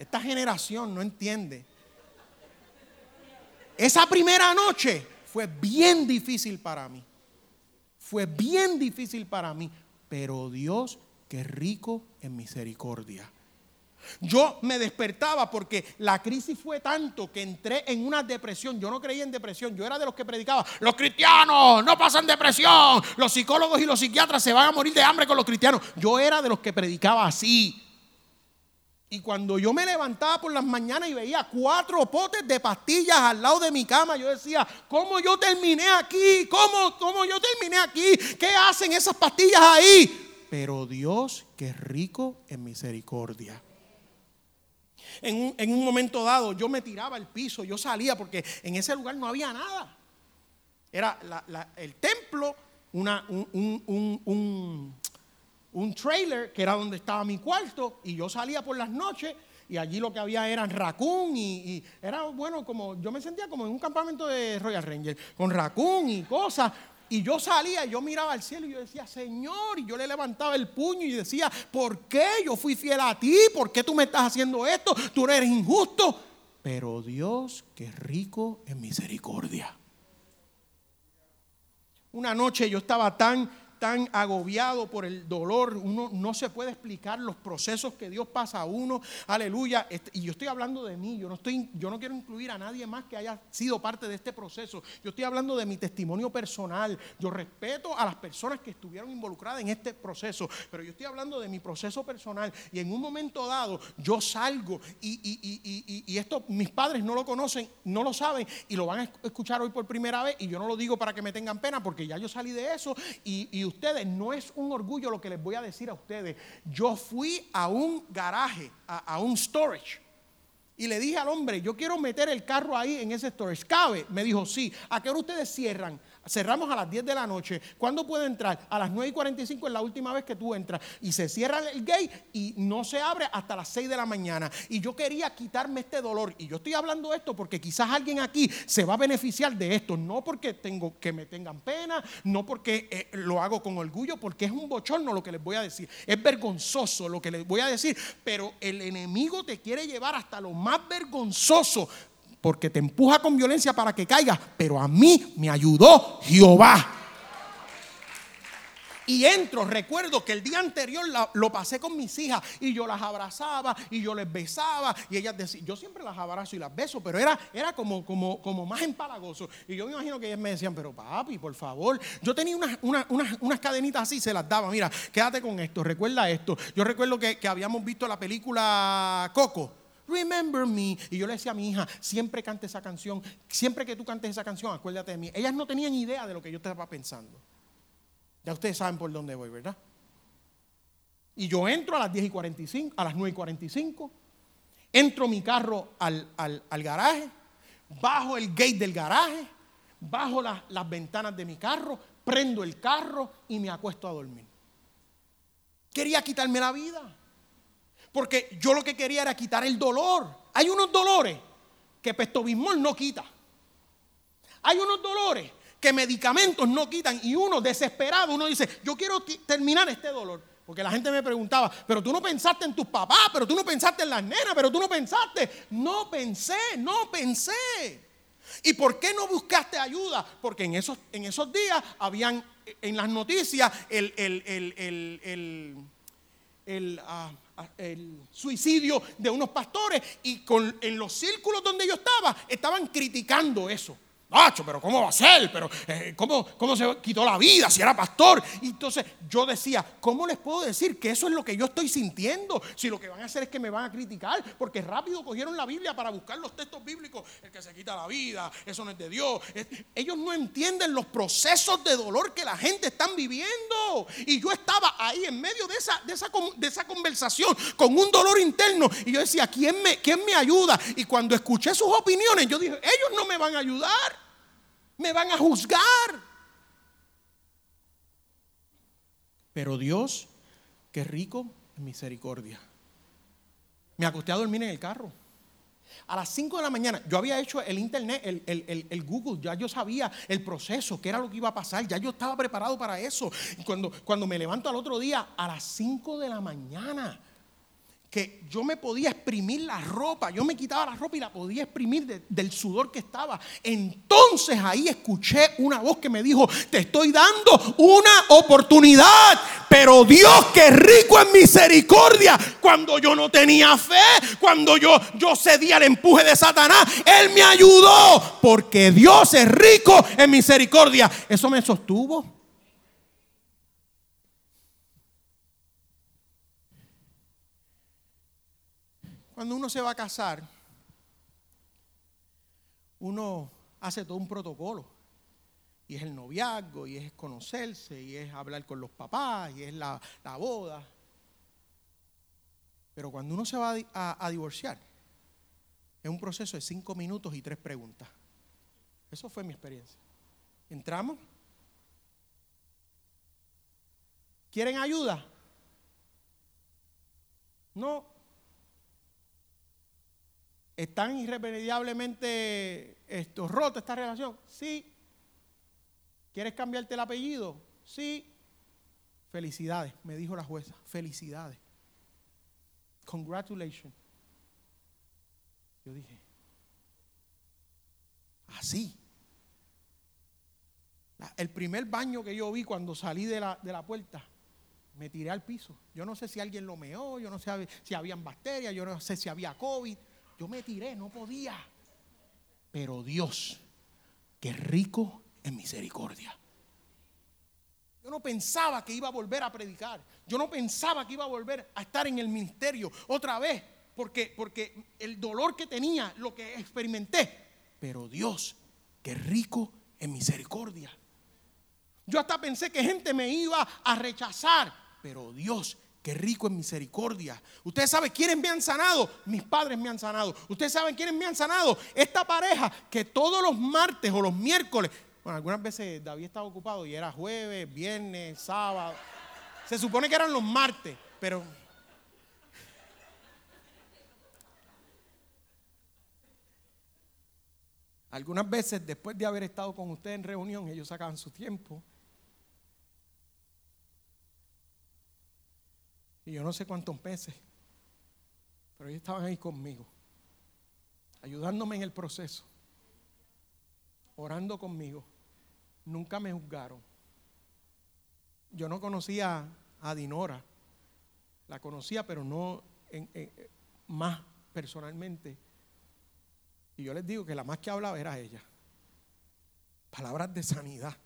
Esta generación no entiende. Esa primera noche fue bien difícil para mí. Fue bien difícil para mí. Pero Dios, que rico en misericordia. Yo me despertaba porque la crisis fue tanto que entré en una depresión. Yo no creía en depresión. Yo era de los que predicaba, los cristianos no pasan depresión. Los psicólogos y los psiquiatras se van a morir de hambre con los cristianos. Yo era de los que predicaba así. Y cuando yo me levantaba por las mañanas y veía cuatro potes de pastillas al lado de mi cama, yo decía, ¿cómo yo terminé aquí? ¿Cómo, cómo yo terminé aquí? ¿Qué hacen esas pastillas ahí? Pero Dios, que es rico en misericordia. En un, en un, momento dado yo me tiraba al piso, yo salía porque en ese lugar no había nada. Era el templo, una, un, un trailer que era donde estaba mi cuarto y yo salía por las noches y allí lo que había eran raccoon y, era bueno como yo me sentía como en un campamento de Royal Ranger con raccoon y cosas y yo salía y yo miraba al cielo y yo decía Señor y yo le levantaba el puño y decía ¿por qué yo fui fiel a ti? ¿por qué tú me estás haciendo esto? tú eres injusto pero Dios que rico en misericordia una noche yo estaba tan tan agobiado por el dolor, uno no se puede explicar los procesos que Dios pasa a uno. Aleluya. Este, y yo estoy hablando de mí, yo no estoy yo no quiero incluir a nadie más que haya sido parte de este proceso. Yo estoy hablando de mi testimonio personal. Yo respeto a las personas que estuvieron involucradas en este proceso, pero yo estoy hablando de mi proceso personal y en un momento dado yo salgo y, y esto mis padres no lo conocen, no lo saben y lo van a escuchar hoy por primera vez y yo no lo digo para que me tengan pena porque ya yo salí de eso y, ustedes, no es un orgullo lo que les voy a decir a ustedes. Yo fui a un garaje, a, un storage. Y le dije al hombre, yo quiero meter el carro ahí en ese storage. ¿Cabe? Me dijo, sí. ¿A qué hora ustedes cierran? Cerramos a las 10 de la noche. ¿Cuándo puedo entrar? A las 9 y 45 es la última vez que tú entras. Y se cierra el gate y no se abre hasta las 6 de la mañana. Y yo quería quitarme este dolor. Y yo estoy hablando esto porque quizás alguien aquí se va a beneficiar de esto. No porque tengo que me tengan pena, no porque eh, lo hago con orgullo, porque es un bochorno lo que les voy a decir. Es vergonzoso lo que les voy a decir. Pero el enemigo te quiere llevar hasta lo más vergonzoso porque te empuja con violencia para que caigas, pero a mí me ayudó Jehová. Y entro, recuerdo que el día anterior lo pasé con mis hijas y yo las abrazaba y yo les besaba y ellas decían, yo siempre las abrazo y las beso, pero era, era como, como, como más empalagoso. Y yo me imagino que ellas me decían, pero papi, por favor, yo tenía unas, unas, cadenitas así, se las daba, mira, quédate con esto, recuerda esto. Yo recuerdo que, que habíamos visto la película Coco. Remember me. Y yo le decía a mi hija, siempre cante esa canción, siempre que tú cantes esa canción, acuérdate de mí. Ellas no tenían idea de lo que yo estaba pensando. Ya ustedes saben por dónde voy, ¿verdad? Y yo entro a las 10 y 45, a las 9 y 45, entro mi carro al, garaje, bajo el gate del garaje, bajo las ventanas de mi carro, prendo el carro y me acuesto a dormir. Quería quitarme la vida. Porque yo lo que quería era quitar el dolor. Hay unos dolores que Pestobismol no quita. Hay unos dolores que medicamentos no quitan. Y uno desesperado, uno dice, yo quiero terminar este dolor. Porque la gente me preguntaba, pero tú no pensaste en tus papás, pero tú no pensaste en las nenas, pero tú no pensaste. No pensé, no pensé. ¿Y por qué no buscaste ayuda? Porque en esos, en esos días habían en las noticias el, el, el, el, el ah, el suicidio de unos pastores y con, en los círculos donde yo estaba estaban criticando eso. Nacho, pero ¿cómo va a ser? Pero eh, ¿cómo, ¿cómo, se quitó la vida si era pastor? Entonces yo decía, ¿cómo les puedo decir que eso es lo que yo estoy sintiendo? Si lo que van a hacer es que me van a criticar, porque rápido cogieron la Biblia para buscar los textos bíblicos, el que se quita la vida, eso no es de Dios. Ellos no entienden los procesos de dolor que la gente está viviendo. Y yo estaba ahí en medio de esa, de esa, de esa conversación con un dolor interno. Y yo decía, ¿quién me, ¿quién me ayuda? Y cuando escuché sus opiniones, yo dije, ellos no me van a ayudar me van a juzgar. Pero Dios, qué rico en misericordia. Me acosté a dormir en el carro. A las 5 de la mañana, yo había hecho el internet, el, Google, ya yo sabía el proceso, qué era lo que iba a pasar, ya yo estaba preparado para eso. Cuando, cuando me levanto al otro día, a las 5 de la mañana, que yo me podía exprimir la ropa, yo me quitaba la ropa y la podía exprimir del sudor que estaba. Entonces ahí escuché una voz que me dijo, te estoy dando una oportunidad, pero Dios que es rico en misericordia, cuando yo no tenía fe, cuando yo, yo cedí al empuje de Satanás, Él me ayudó, porque Dios es rico en misericordia. Eso me sostuvo. Cuando uno se va a casar, uno hace todo un protocolo. Y es el noviazgo, y es conocerse, y es hablar con los papás, y es la, boda. Pero cuando uno se va a, a divorciar, es un proceso de cinco minutos y tres preguntas. Eso fue mi experiencia. Entramos. ¿Quieren ayuda? No. ¿Están irremediablemente esto, rota esta relación? Sí. ¿Quieres cambiarte el apellido? Sí. Felicidades, me dijo la jueza. Felicidades. Congratulations. Yo dije, así. El primer baño que yo vi cuando salí de la, de la puerta, me tiré al piso. Yo no sé si alguien lo meó, yo no sé si habían bacterias, yo no sé si había COVID. Yo me tiré, no podía. Pero Dios, que rico en misericordia. Yo no pensaba que iba a volver a predicar. Yo no pensaba que iba a volver a estar en el ministerio otra vez. Porque, porque el dolor que tenía, lo que experimenté. Pero Dios, que rico en misericordia. Yo hasta pensé que gente me iba a rechazar. Pero Dios, Qué rico en misericordia. Ustedes saben quiénes me han sanado. Mis padres me han sanado. Ustedes saben quiénes me han sanado. Esta pareja que todos los martes o los miércoles, bueno, algunas veces David estaba ocupado y era jueves, viernes, sábado. Se supone que eran los martes, pero Algunas veces, después de haber estado con ustedes en reunión, ellos sacaban su tiempo Y yo no sé cuántos meses, pero ellos estaban ahí conmigo, ayudándome en el proceso, orando conmigo. Nunca me juzgaron. Yo no conocía a Dinora, la conocía, pero no más personalmente. Y yo les digo que la más que hablaba era ella. Palabras de sanidad.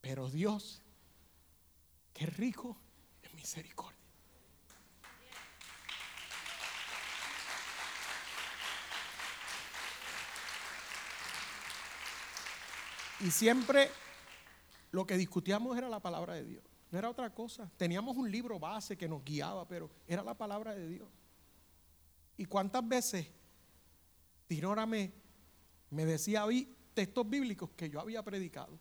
Pero Dios, qué rico misericordia. Y siempre lo que discutíamos era la palabra de Dios. No era otra cosa. Teníamos un libro base que nos guiaba, pero era la palabra de Dios. ¿Y cuántas veces Dinora me, decía hoy textos bíblicos que yo había predicado,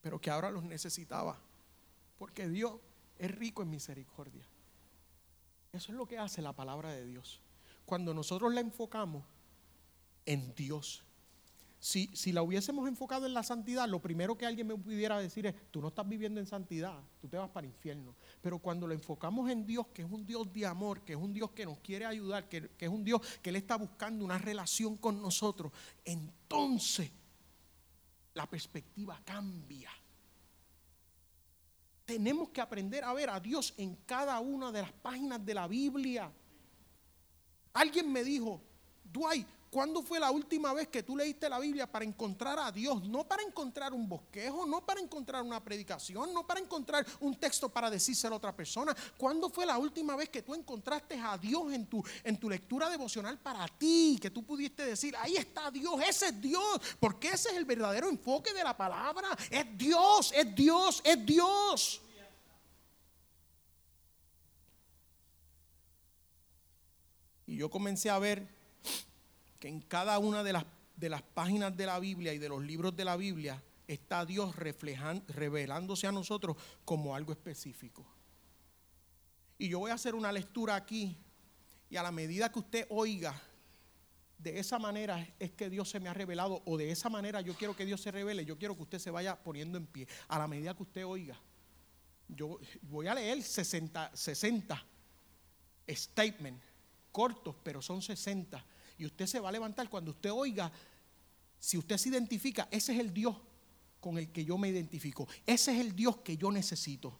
pero que ahora los necesitaba? Porque Dios es rico en misericordia. Eso es lo que hace la palabra de Dios. Cuando nosotros la enfocamos en Dios. Si, si, la hubiésemos enfocado en la santidad, lo primero que alguien me pudiera decir es, tú no estás viviendo en santidad, tú te vas para el infierno. Pero cuando lo enfocamos en Dios, que es un Dios de amor, que es un Dios que nos quiere ayudar, que, que es un Dios que Él está buscando una relación con nosotros, entonces la perspectiva cambia Tenemos que aprender a ver a Dios en cada una de las páginas de la Biblia. Alguien me dijo, Dwight, ¿Cuándo fue la última vez que tú leíste la Biblia para encontrar a Dios? No para encontrar un bosquejo, no para encontrar una predicación, no para encontrar un texto para decírselo a otra persona. ¿Cuándo fue la última vez que tú encontraste a Dios en tu, en tu lectura devocional para ti? Que tú pudiste decir, ahí está Dios, ese es Dios. Porque ese es el verdadero enfoque de la palabra. Es Dios, es Dios, es Dios. Y yo comencé a ver que en cada una de las, de las páginas de la Biblia y de los libros de la Biblia está Dios revelándose a nosotros como algo específico. Y yo voy a hacer una lectura aquí y a la medida que usted oiga, de esa manera es que Dios se me ha revelado o de esa manera yo quiero que Dios se revele, yo quiero que usted se vaya poniendo en pie. A la medida que usted oiga, yo voy a leer 60, 60 statements cortos, pero son 60 y usted se va a levantar cuando usted oiga, si usted se identifica, ese es el Dios con el que yo me identifico. Ese es el Dios que yo necesito.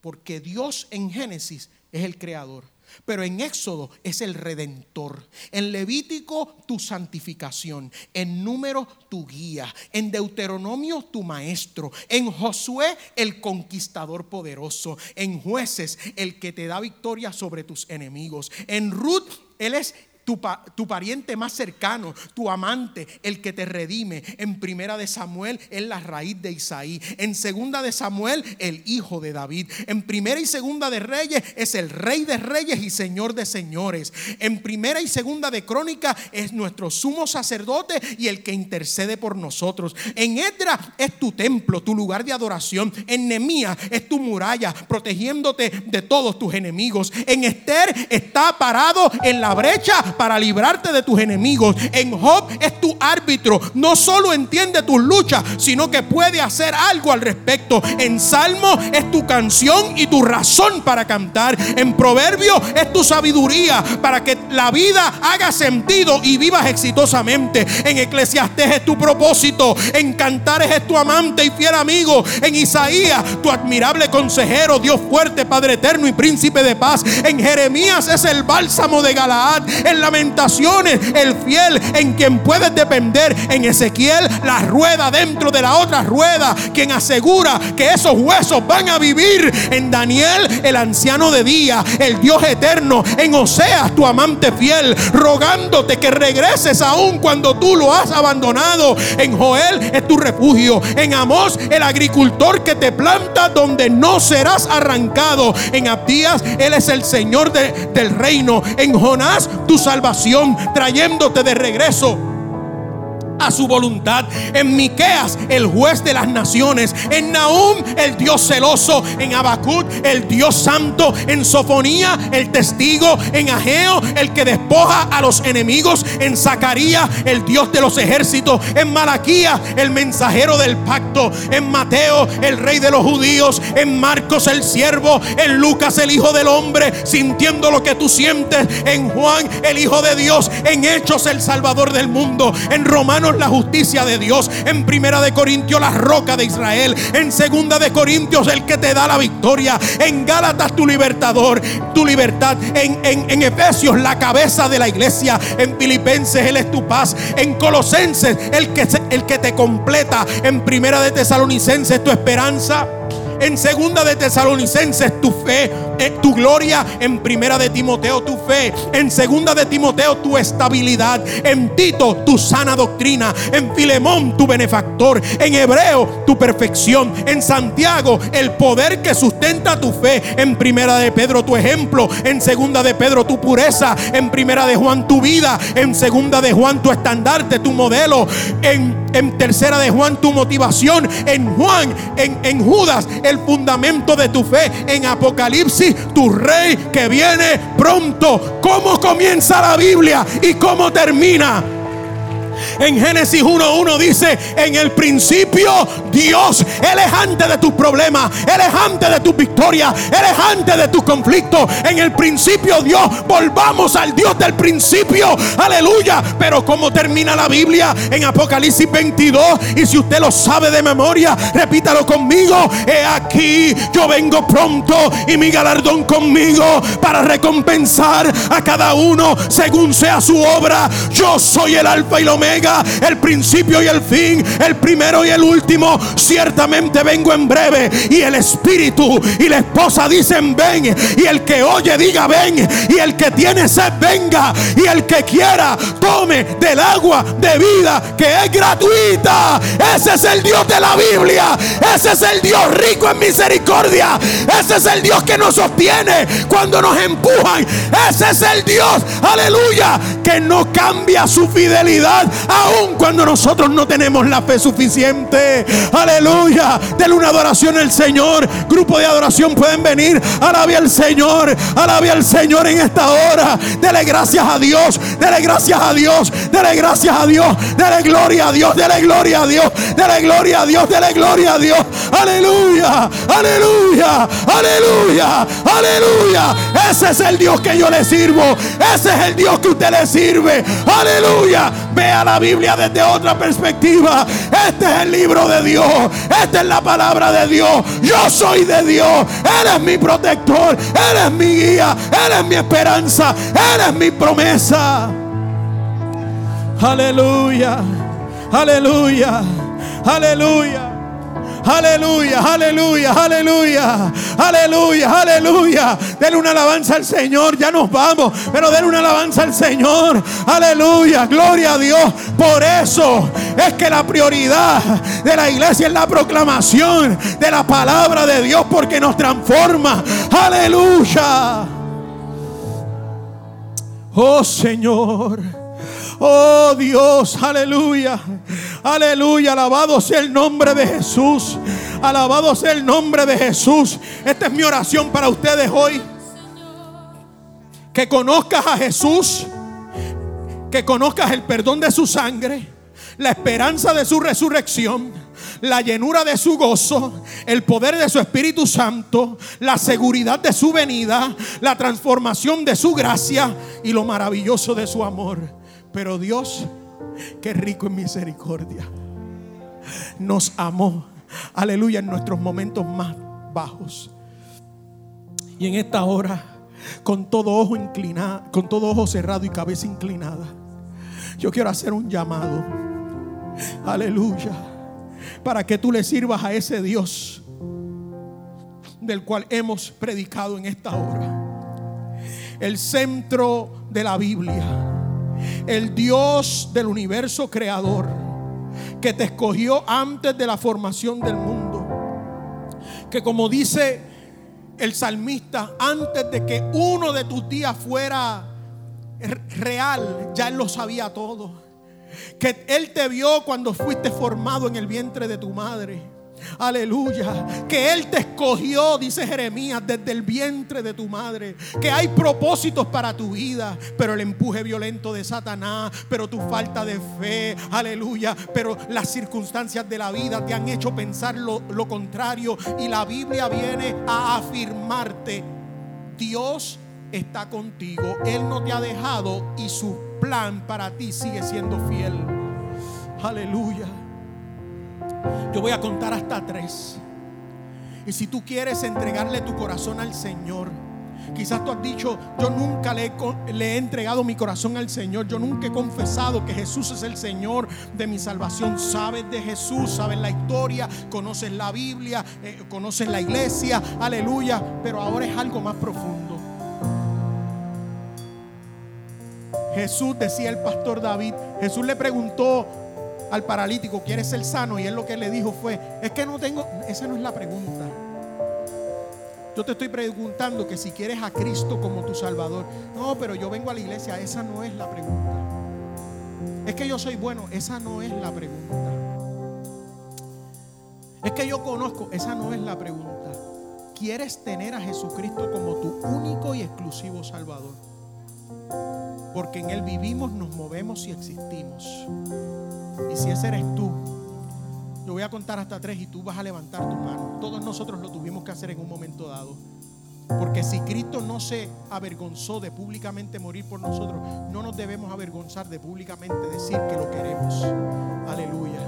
Porque Dios en Génesis es el creador. Pero en Éxodo es el redentor. En Levítico tu santificación. En número tu guía. En Deuteronomio tu maestro. En Josué el conquistador poderoso. En jueces el que te da victoria sobre tus enemigos. En Ruth él es tu, pariente más cercano, tu amante, el que te redime. En primera de Samuel es la raíz de Isaí. En segunda de Samuel, el hijo de David. En primera y segunda de Reyes es el rey de reyes y señor de señores. En primera y segunda de Crónica es nuestro sumo sacerdote y el que intercede por nosotros. En Edra es tu templo, tu lugar de adoración. En Nemía es tu muralla, protegiéndote de todos tus enemigos. En Esther está parado en la brecha para librarte de tus enemigos. En Job es tu árbitro. No solo entiende tus luchas, sino que puede hacer algo al respecto. En Salmo es tu canción y tu razón para cantar. En Proverbio es tu sabiduría para que la vida haga sentido y vivas exitosamente. En Eclesiastés es tu propósito. En Cantares es tu amante y fiel amigo. En Isaías, tu admirable consejero, Dios fuerte, Padre eterno y príncipe de paz. En Jeremías es el bálsamo de Galaad. La lamentaciones, el fiel en quien puedes depender. En Ezequiel, la rueda dentro de la otra rueda, quien asegura que esos huesos van a vivir. En Daniel, el anciano de día, el Dios eterno. En Oseas, tu amante fiel, rogándote que regreses aún cuando tú lo has abandonado. En Joel es tu refugio. En Amós, el agricultor que te planta donde no serás arrancado. En Abdías, Él es el Señor del reino. En Jonás, tu salvación salvación, trayéndote de regreso a su voluntad. En Miqueas, el juez de las naciones. En Nahum, el Dios celoso. En Abacut, el Dios santo. En Sofonía, el testigo. En Ageo, el que despoja a los enemigos. En Zacarías, el Dios de los ejércitos. En Malaquía, el mensajero del pacto. En Mateo, el rey de los judíos. En Marcos, el siervo. En Lucas, el hijo del hombre, sintiendo lo que tú sientes. En Juan, el hijo de Dios. En Hechos, el salvador del mundo. En Romanos, la justicia de Dios. En Primera de Corintios la roca de Israel. En Segunda de Corintios el que te da la victoria. En Gálatas tu libertador, tu libertad. En, en, Efesios la cabeza de la iglesia. En Filipenses Él es tu paz. En Colosenses el que, el que te completa. En Primera de Tesalonicenses tu esperanza. En segunda de Tesalonicenses tu fe, tu gloria. En primera de Timoteo tu fe. En segunda de Timoteo tu estabilidad. En Tito tu sana doctrina. En Filemón tu benefactor. En Hebreo tu perfección. En Santiago el poder que sustenta tu fe. En primera de Pedro tu ejemplo. En segunda de Pedro tu pureza. En primera de Juan tu vida. En segunda de Juan tu estandarte, tu modelo. En, en tercera de Juan tu motivación. En Juan, en, en Judas el fundamento de tu fe. En Apocalipsis, tu rey que viene pronto. ¿Cómo comienza la Biblia y cómo termina? En Génesis 1.1 dice, en el principio Dios, Él es antes de tus problemas, Él es antes de tus victorias, Él es antes de tus conflictos. En el principio Dios, volvamos al Dios del principio, aleluya. Pero como termina la Biblia en Apocalipsis 22, y si usted lo sabe de memoria, repítalo conmigo, he aquí, yo vengo pronto y mi galardón conmigo para recompensar a cada uno según sea su obra. Yo soy el alfa y el omega, el principio y el fin, el primero y el último. Ciertamente vengo en breve. Y el espíritu y la esposa dicen ven. Y el que oye diga ven. Y el que tiene sed venga. Y el que quiera tome del agua de vida que es gratuita. Ese es el Dios de la Biblia. Ese es el Dios rico en misericordia. Ese es el Dios que nos sostiene cuando nos empujan. Ese es el Dios, aleluya, que no cambia su fidelidad aun cuando nosotros no tenemos la fe suficiente. Aleluya. Dele una adoración al Señor. Grupo de adoración pueden venir. Alabe al Señor. Alabe al Señor en esta hora. Dele gracias a Dios. Dele gracias a Dios. Dele gracias a Dios. Dele gloria a Dios. Dele gloria a Dios. Dele gloria a Dios. Dele gloria a Dios. Aleluya. Aleluya. Aleluya. Aleluya. Ese es el Dios que yo le sirvo. Ese es el Dios que usted le sirve. Aleluya. Vea la Biblia desde otra perspectiva. Este es el libro de Dios. Esta es la palabra de Dios. Yo soy de Dios. Él es mi protector. Él es mi guía. Él es mi esperanza. Él es mi promesa. Aleluya. Aleluya. Aleluya. Aleluya, aleluya, aleluya, aleluya, aleluya. Denle una alabanza al Señor, ya nos vamos, pero denle una alabanza al Señor. Aleluya, gloria a Dios. Por eso es que la prioridad de la iglesia es la proclamación de la palabra de Dios porque nos transforma. Aleluya. Oh Señor. Oh Dios, aleluya. Aleluya. Alabado sea el nombre de Jesús. Alabado sea el nombre de Jesús. Esta es mi oración para ustedes hoy. Que conozcas a Jesús. Que conozcas el perdón de su sangre. La esperanza de su resurrección la llenura de su gozo, el poder de su Espíritu Santo, la seguridad de su venida, la transformación de su gracia y lo maravilloso de su amor. Pero Dios, que rico en misericordia, nos amó, aleluya, en nuestros momentos más bajos. Y en esta hora, con todo ojo inclinado, con todo ojo cerrado y cabeza inclinada, yo quiero hacer un llamado, aleluya, para que tú le sirvas a ese Dios del cual hemos predicado en esta hora. El centro de la Biblia el Dios del universo creador, que te escogió antes de la formación del mundo, que como dice el salmista, antes de que uno de tus días fuera real, ya Él lo sabía todo. Que Él te vio cuando fuiste formado en el vientre de tu madre Aleluya. Que Él te escogió, dice Jeremías, desde el vientre de tu madre. Que hay propósitos para tu vida, pero el empuje violento de Satanás, pero tu falta de fe, aleluya. Pero las circunstancias de la vida te han hecho pensar lo, lo contrario. Y la Biblia viene a afirmarte, Dios está contigo. Él no te ha dejado y su plan para ti sigue siendo fiel. Aleluya. Yo voy a contar hasta tres. Y si tú quieres entregarle tu corazón al Señor, quizás tú has dicho, yo nunca le he, entregado mi corazón al Señor, yo nunca he confesado que Jesús es el Señor de mi salvación. Sabes de Jesús, sabes la historia, conoces la Biblia, eh, conoces la iglesia, aleluya, pero ahora es algo más profundo. Jesús decía el pastor David, Jesús le preguntó al paralítico, ¿quieres ser sano? Y él lo que le dijo fue, es que no tengo, esa no es la pregunta. Yo te estoy preguntando que si quieres a Cristo como tu Salvador. No, pero yo vengo a la iglesia, esa no es la pregunta. Es que yo soy bueno, esa no es la pregunta. Es que yo conozco, esa no es la pregunta. ¿Quieres tener a Jesucristo como tu único y exclusivo Salvador? porque en Él vivimos, nos movemos y existimos. Y si ese eres tú, yo voy a contar hasta tres y tú vas a levantar tu mano. Todos nosotros lo tuvimos que hacer en un momento dado. Porque si Cristo no se avergonzó de públicamente morir por nosotros, no nos debemos avergonzar de públicamente decir que lo queremos. Aleluya.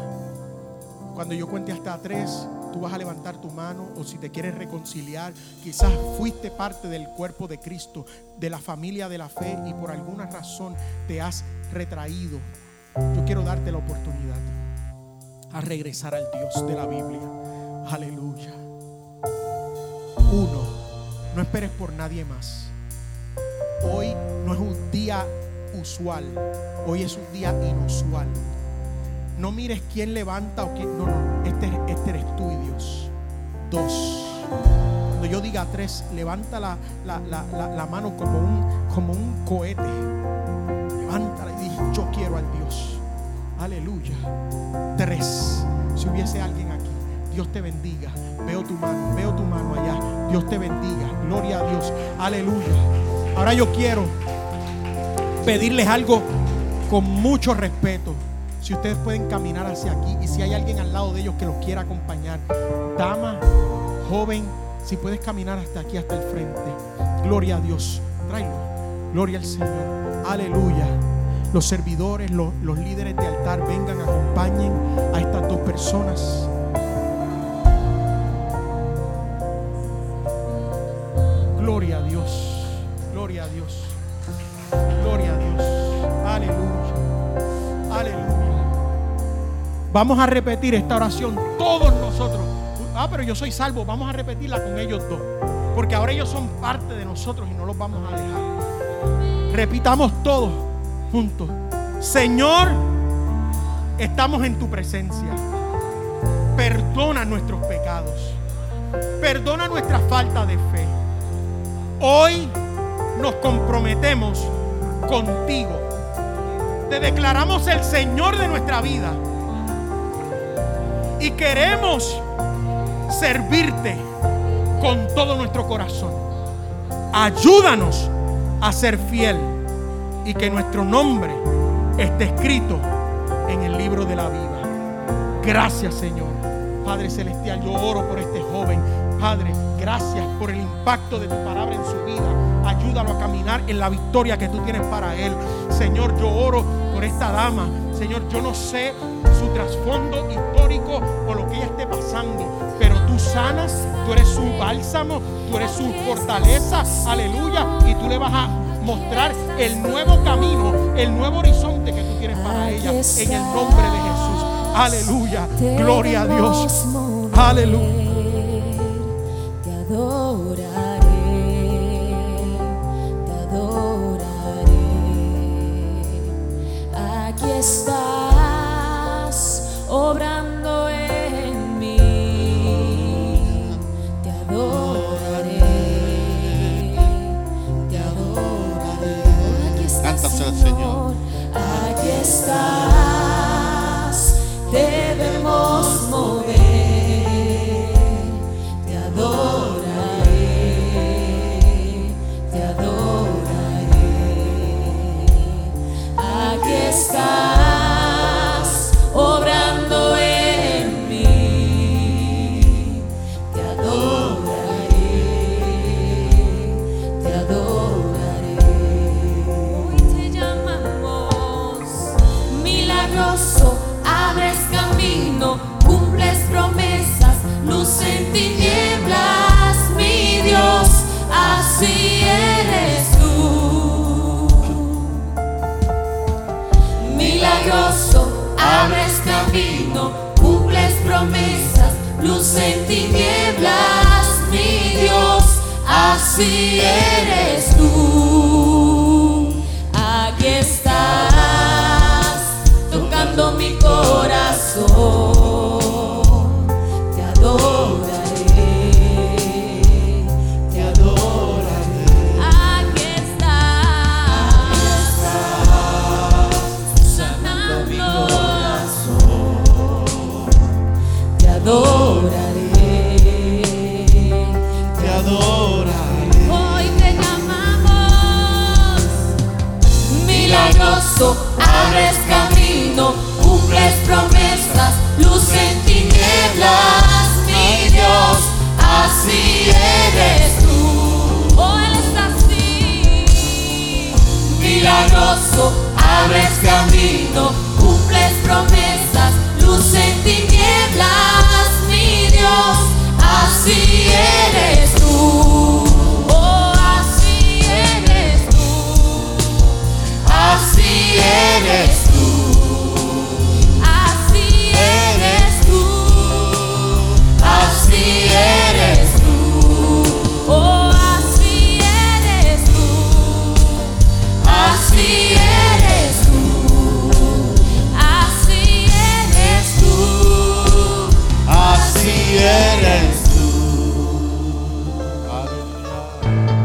Cuando yo cuente hasta tres, tú vas a levantar tu mano o si te quieres reconciliar, quizás fuiste parte del cuerpo de Cristo, de la familia de la fe y por alguna razón te has retraído. Yo quiero darte la oportunidad a regresar al Dios de la Biblia. Aleluya. Uno, no esperes por nadie más. Hoy no es un día usual, hoy es un día inusual. No mires quién levanta o quién. No, no, este, este eres tú y Dios. Dos. Cuando yo diga tres, levanta la, la, mano como un, como un cohete. Yo quiero al Dios. Aleluya. Tres. Si hubiese alguien aquí, Dios te bendiga. Veo tu mano, veo tu mano allá. Dios te bendiga. Gloria a Dios. Aleluya. Ahora yo quiero pedirles algo con mucho respeto. Si ustedes pueden caminar hacia aquí y si hay alguien al lado de ellos que los quiera acompañar, dama, joven, si puedes caminar hasta aquí, hasta el frente. Gloria a Dios. Tráelo. Gloria al Señor. Aleluya. Los servidores, los, líderes de altar, vengan, acompañen a estas dos personas. Gloria a Dios. Gloria a Dios. Gloria a Dios. Aleluya. Aleluya. Vamos a repetir esta oración todos nosotros. Ah, pero yo soy salvo. Vamos a repetirla con ellos dos. Porque ahora ellos son parte de nosotros y no los vamos a dejar. Repitamos todos juntos. Señor, estamos en tu presencia. Perdona nuestros pecados. Perdona nuestra falta de fe. Hoy nos comprometemos contigo. Te declaramos el Señor de nuestra vida y queremos servirte con todo nuestro corazón. Ayúdanos a ser fiel y que nuestro nombre esté escrito en el libro de la vida. Gracias Señor. Padre Celestial, yo oro por este joven. Padre, gracias por el impacto de tu palabra en su vida. Ayúdalo a caminar en la victoria que tú tienes para él. Señor, yo oro por esta dama. Señor, yo no sé su trasfondo histórico o lo que ella esté pasando. Pero tú sanas, tú eres su bálsamo, tú eres su fortaleza, aleluya. Y tú le vas a mostrar el nuevo camino, el nuevo horizonte que tú tienes para ella. En el nombre de Jesús. Aleluya. Gloria a Dios. Aleluya. Así eres tú. Aquí estás, tocando mi corazón. Eres tú. Oh, Él es así. Milagroso, abres camino, cumples promesas, luz en tinieblas, mi Dios, así eres tú. Oh, así eres tú. Así eres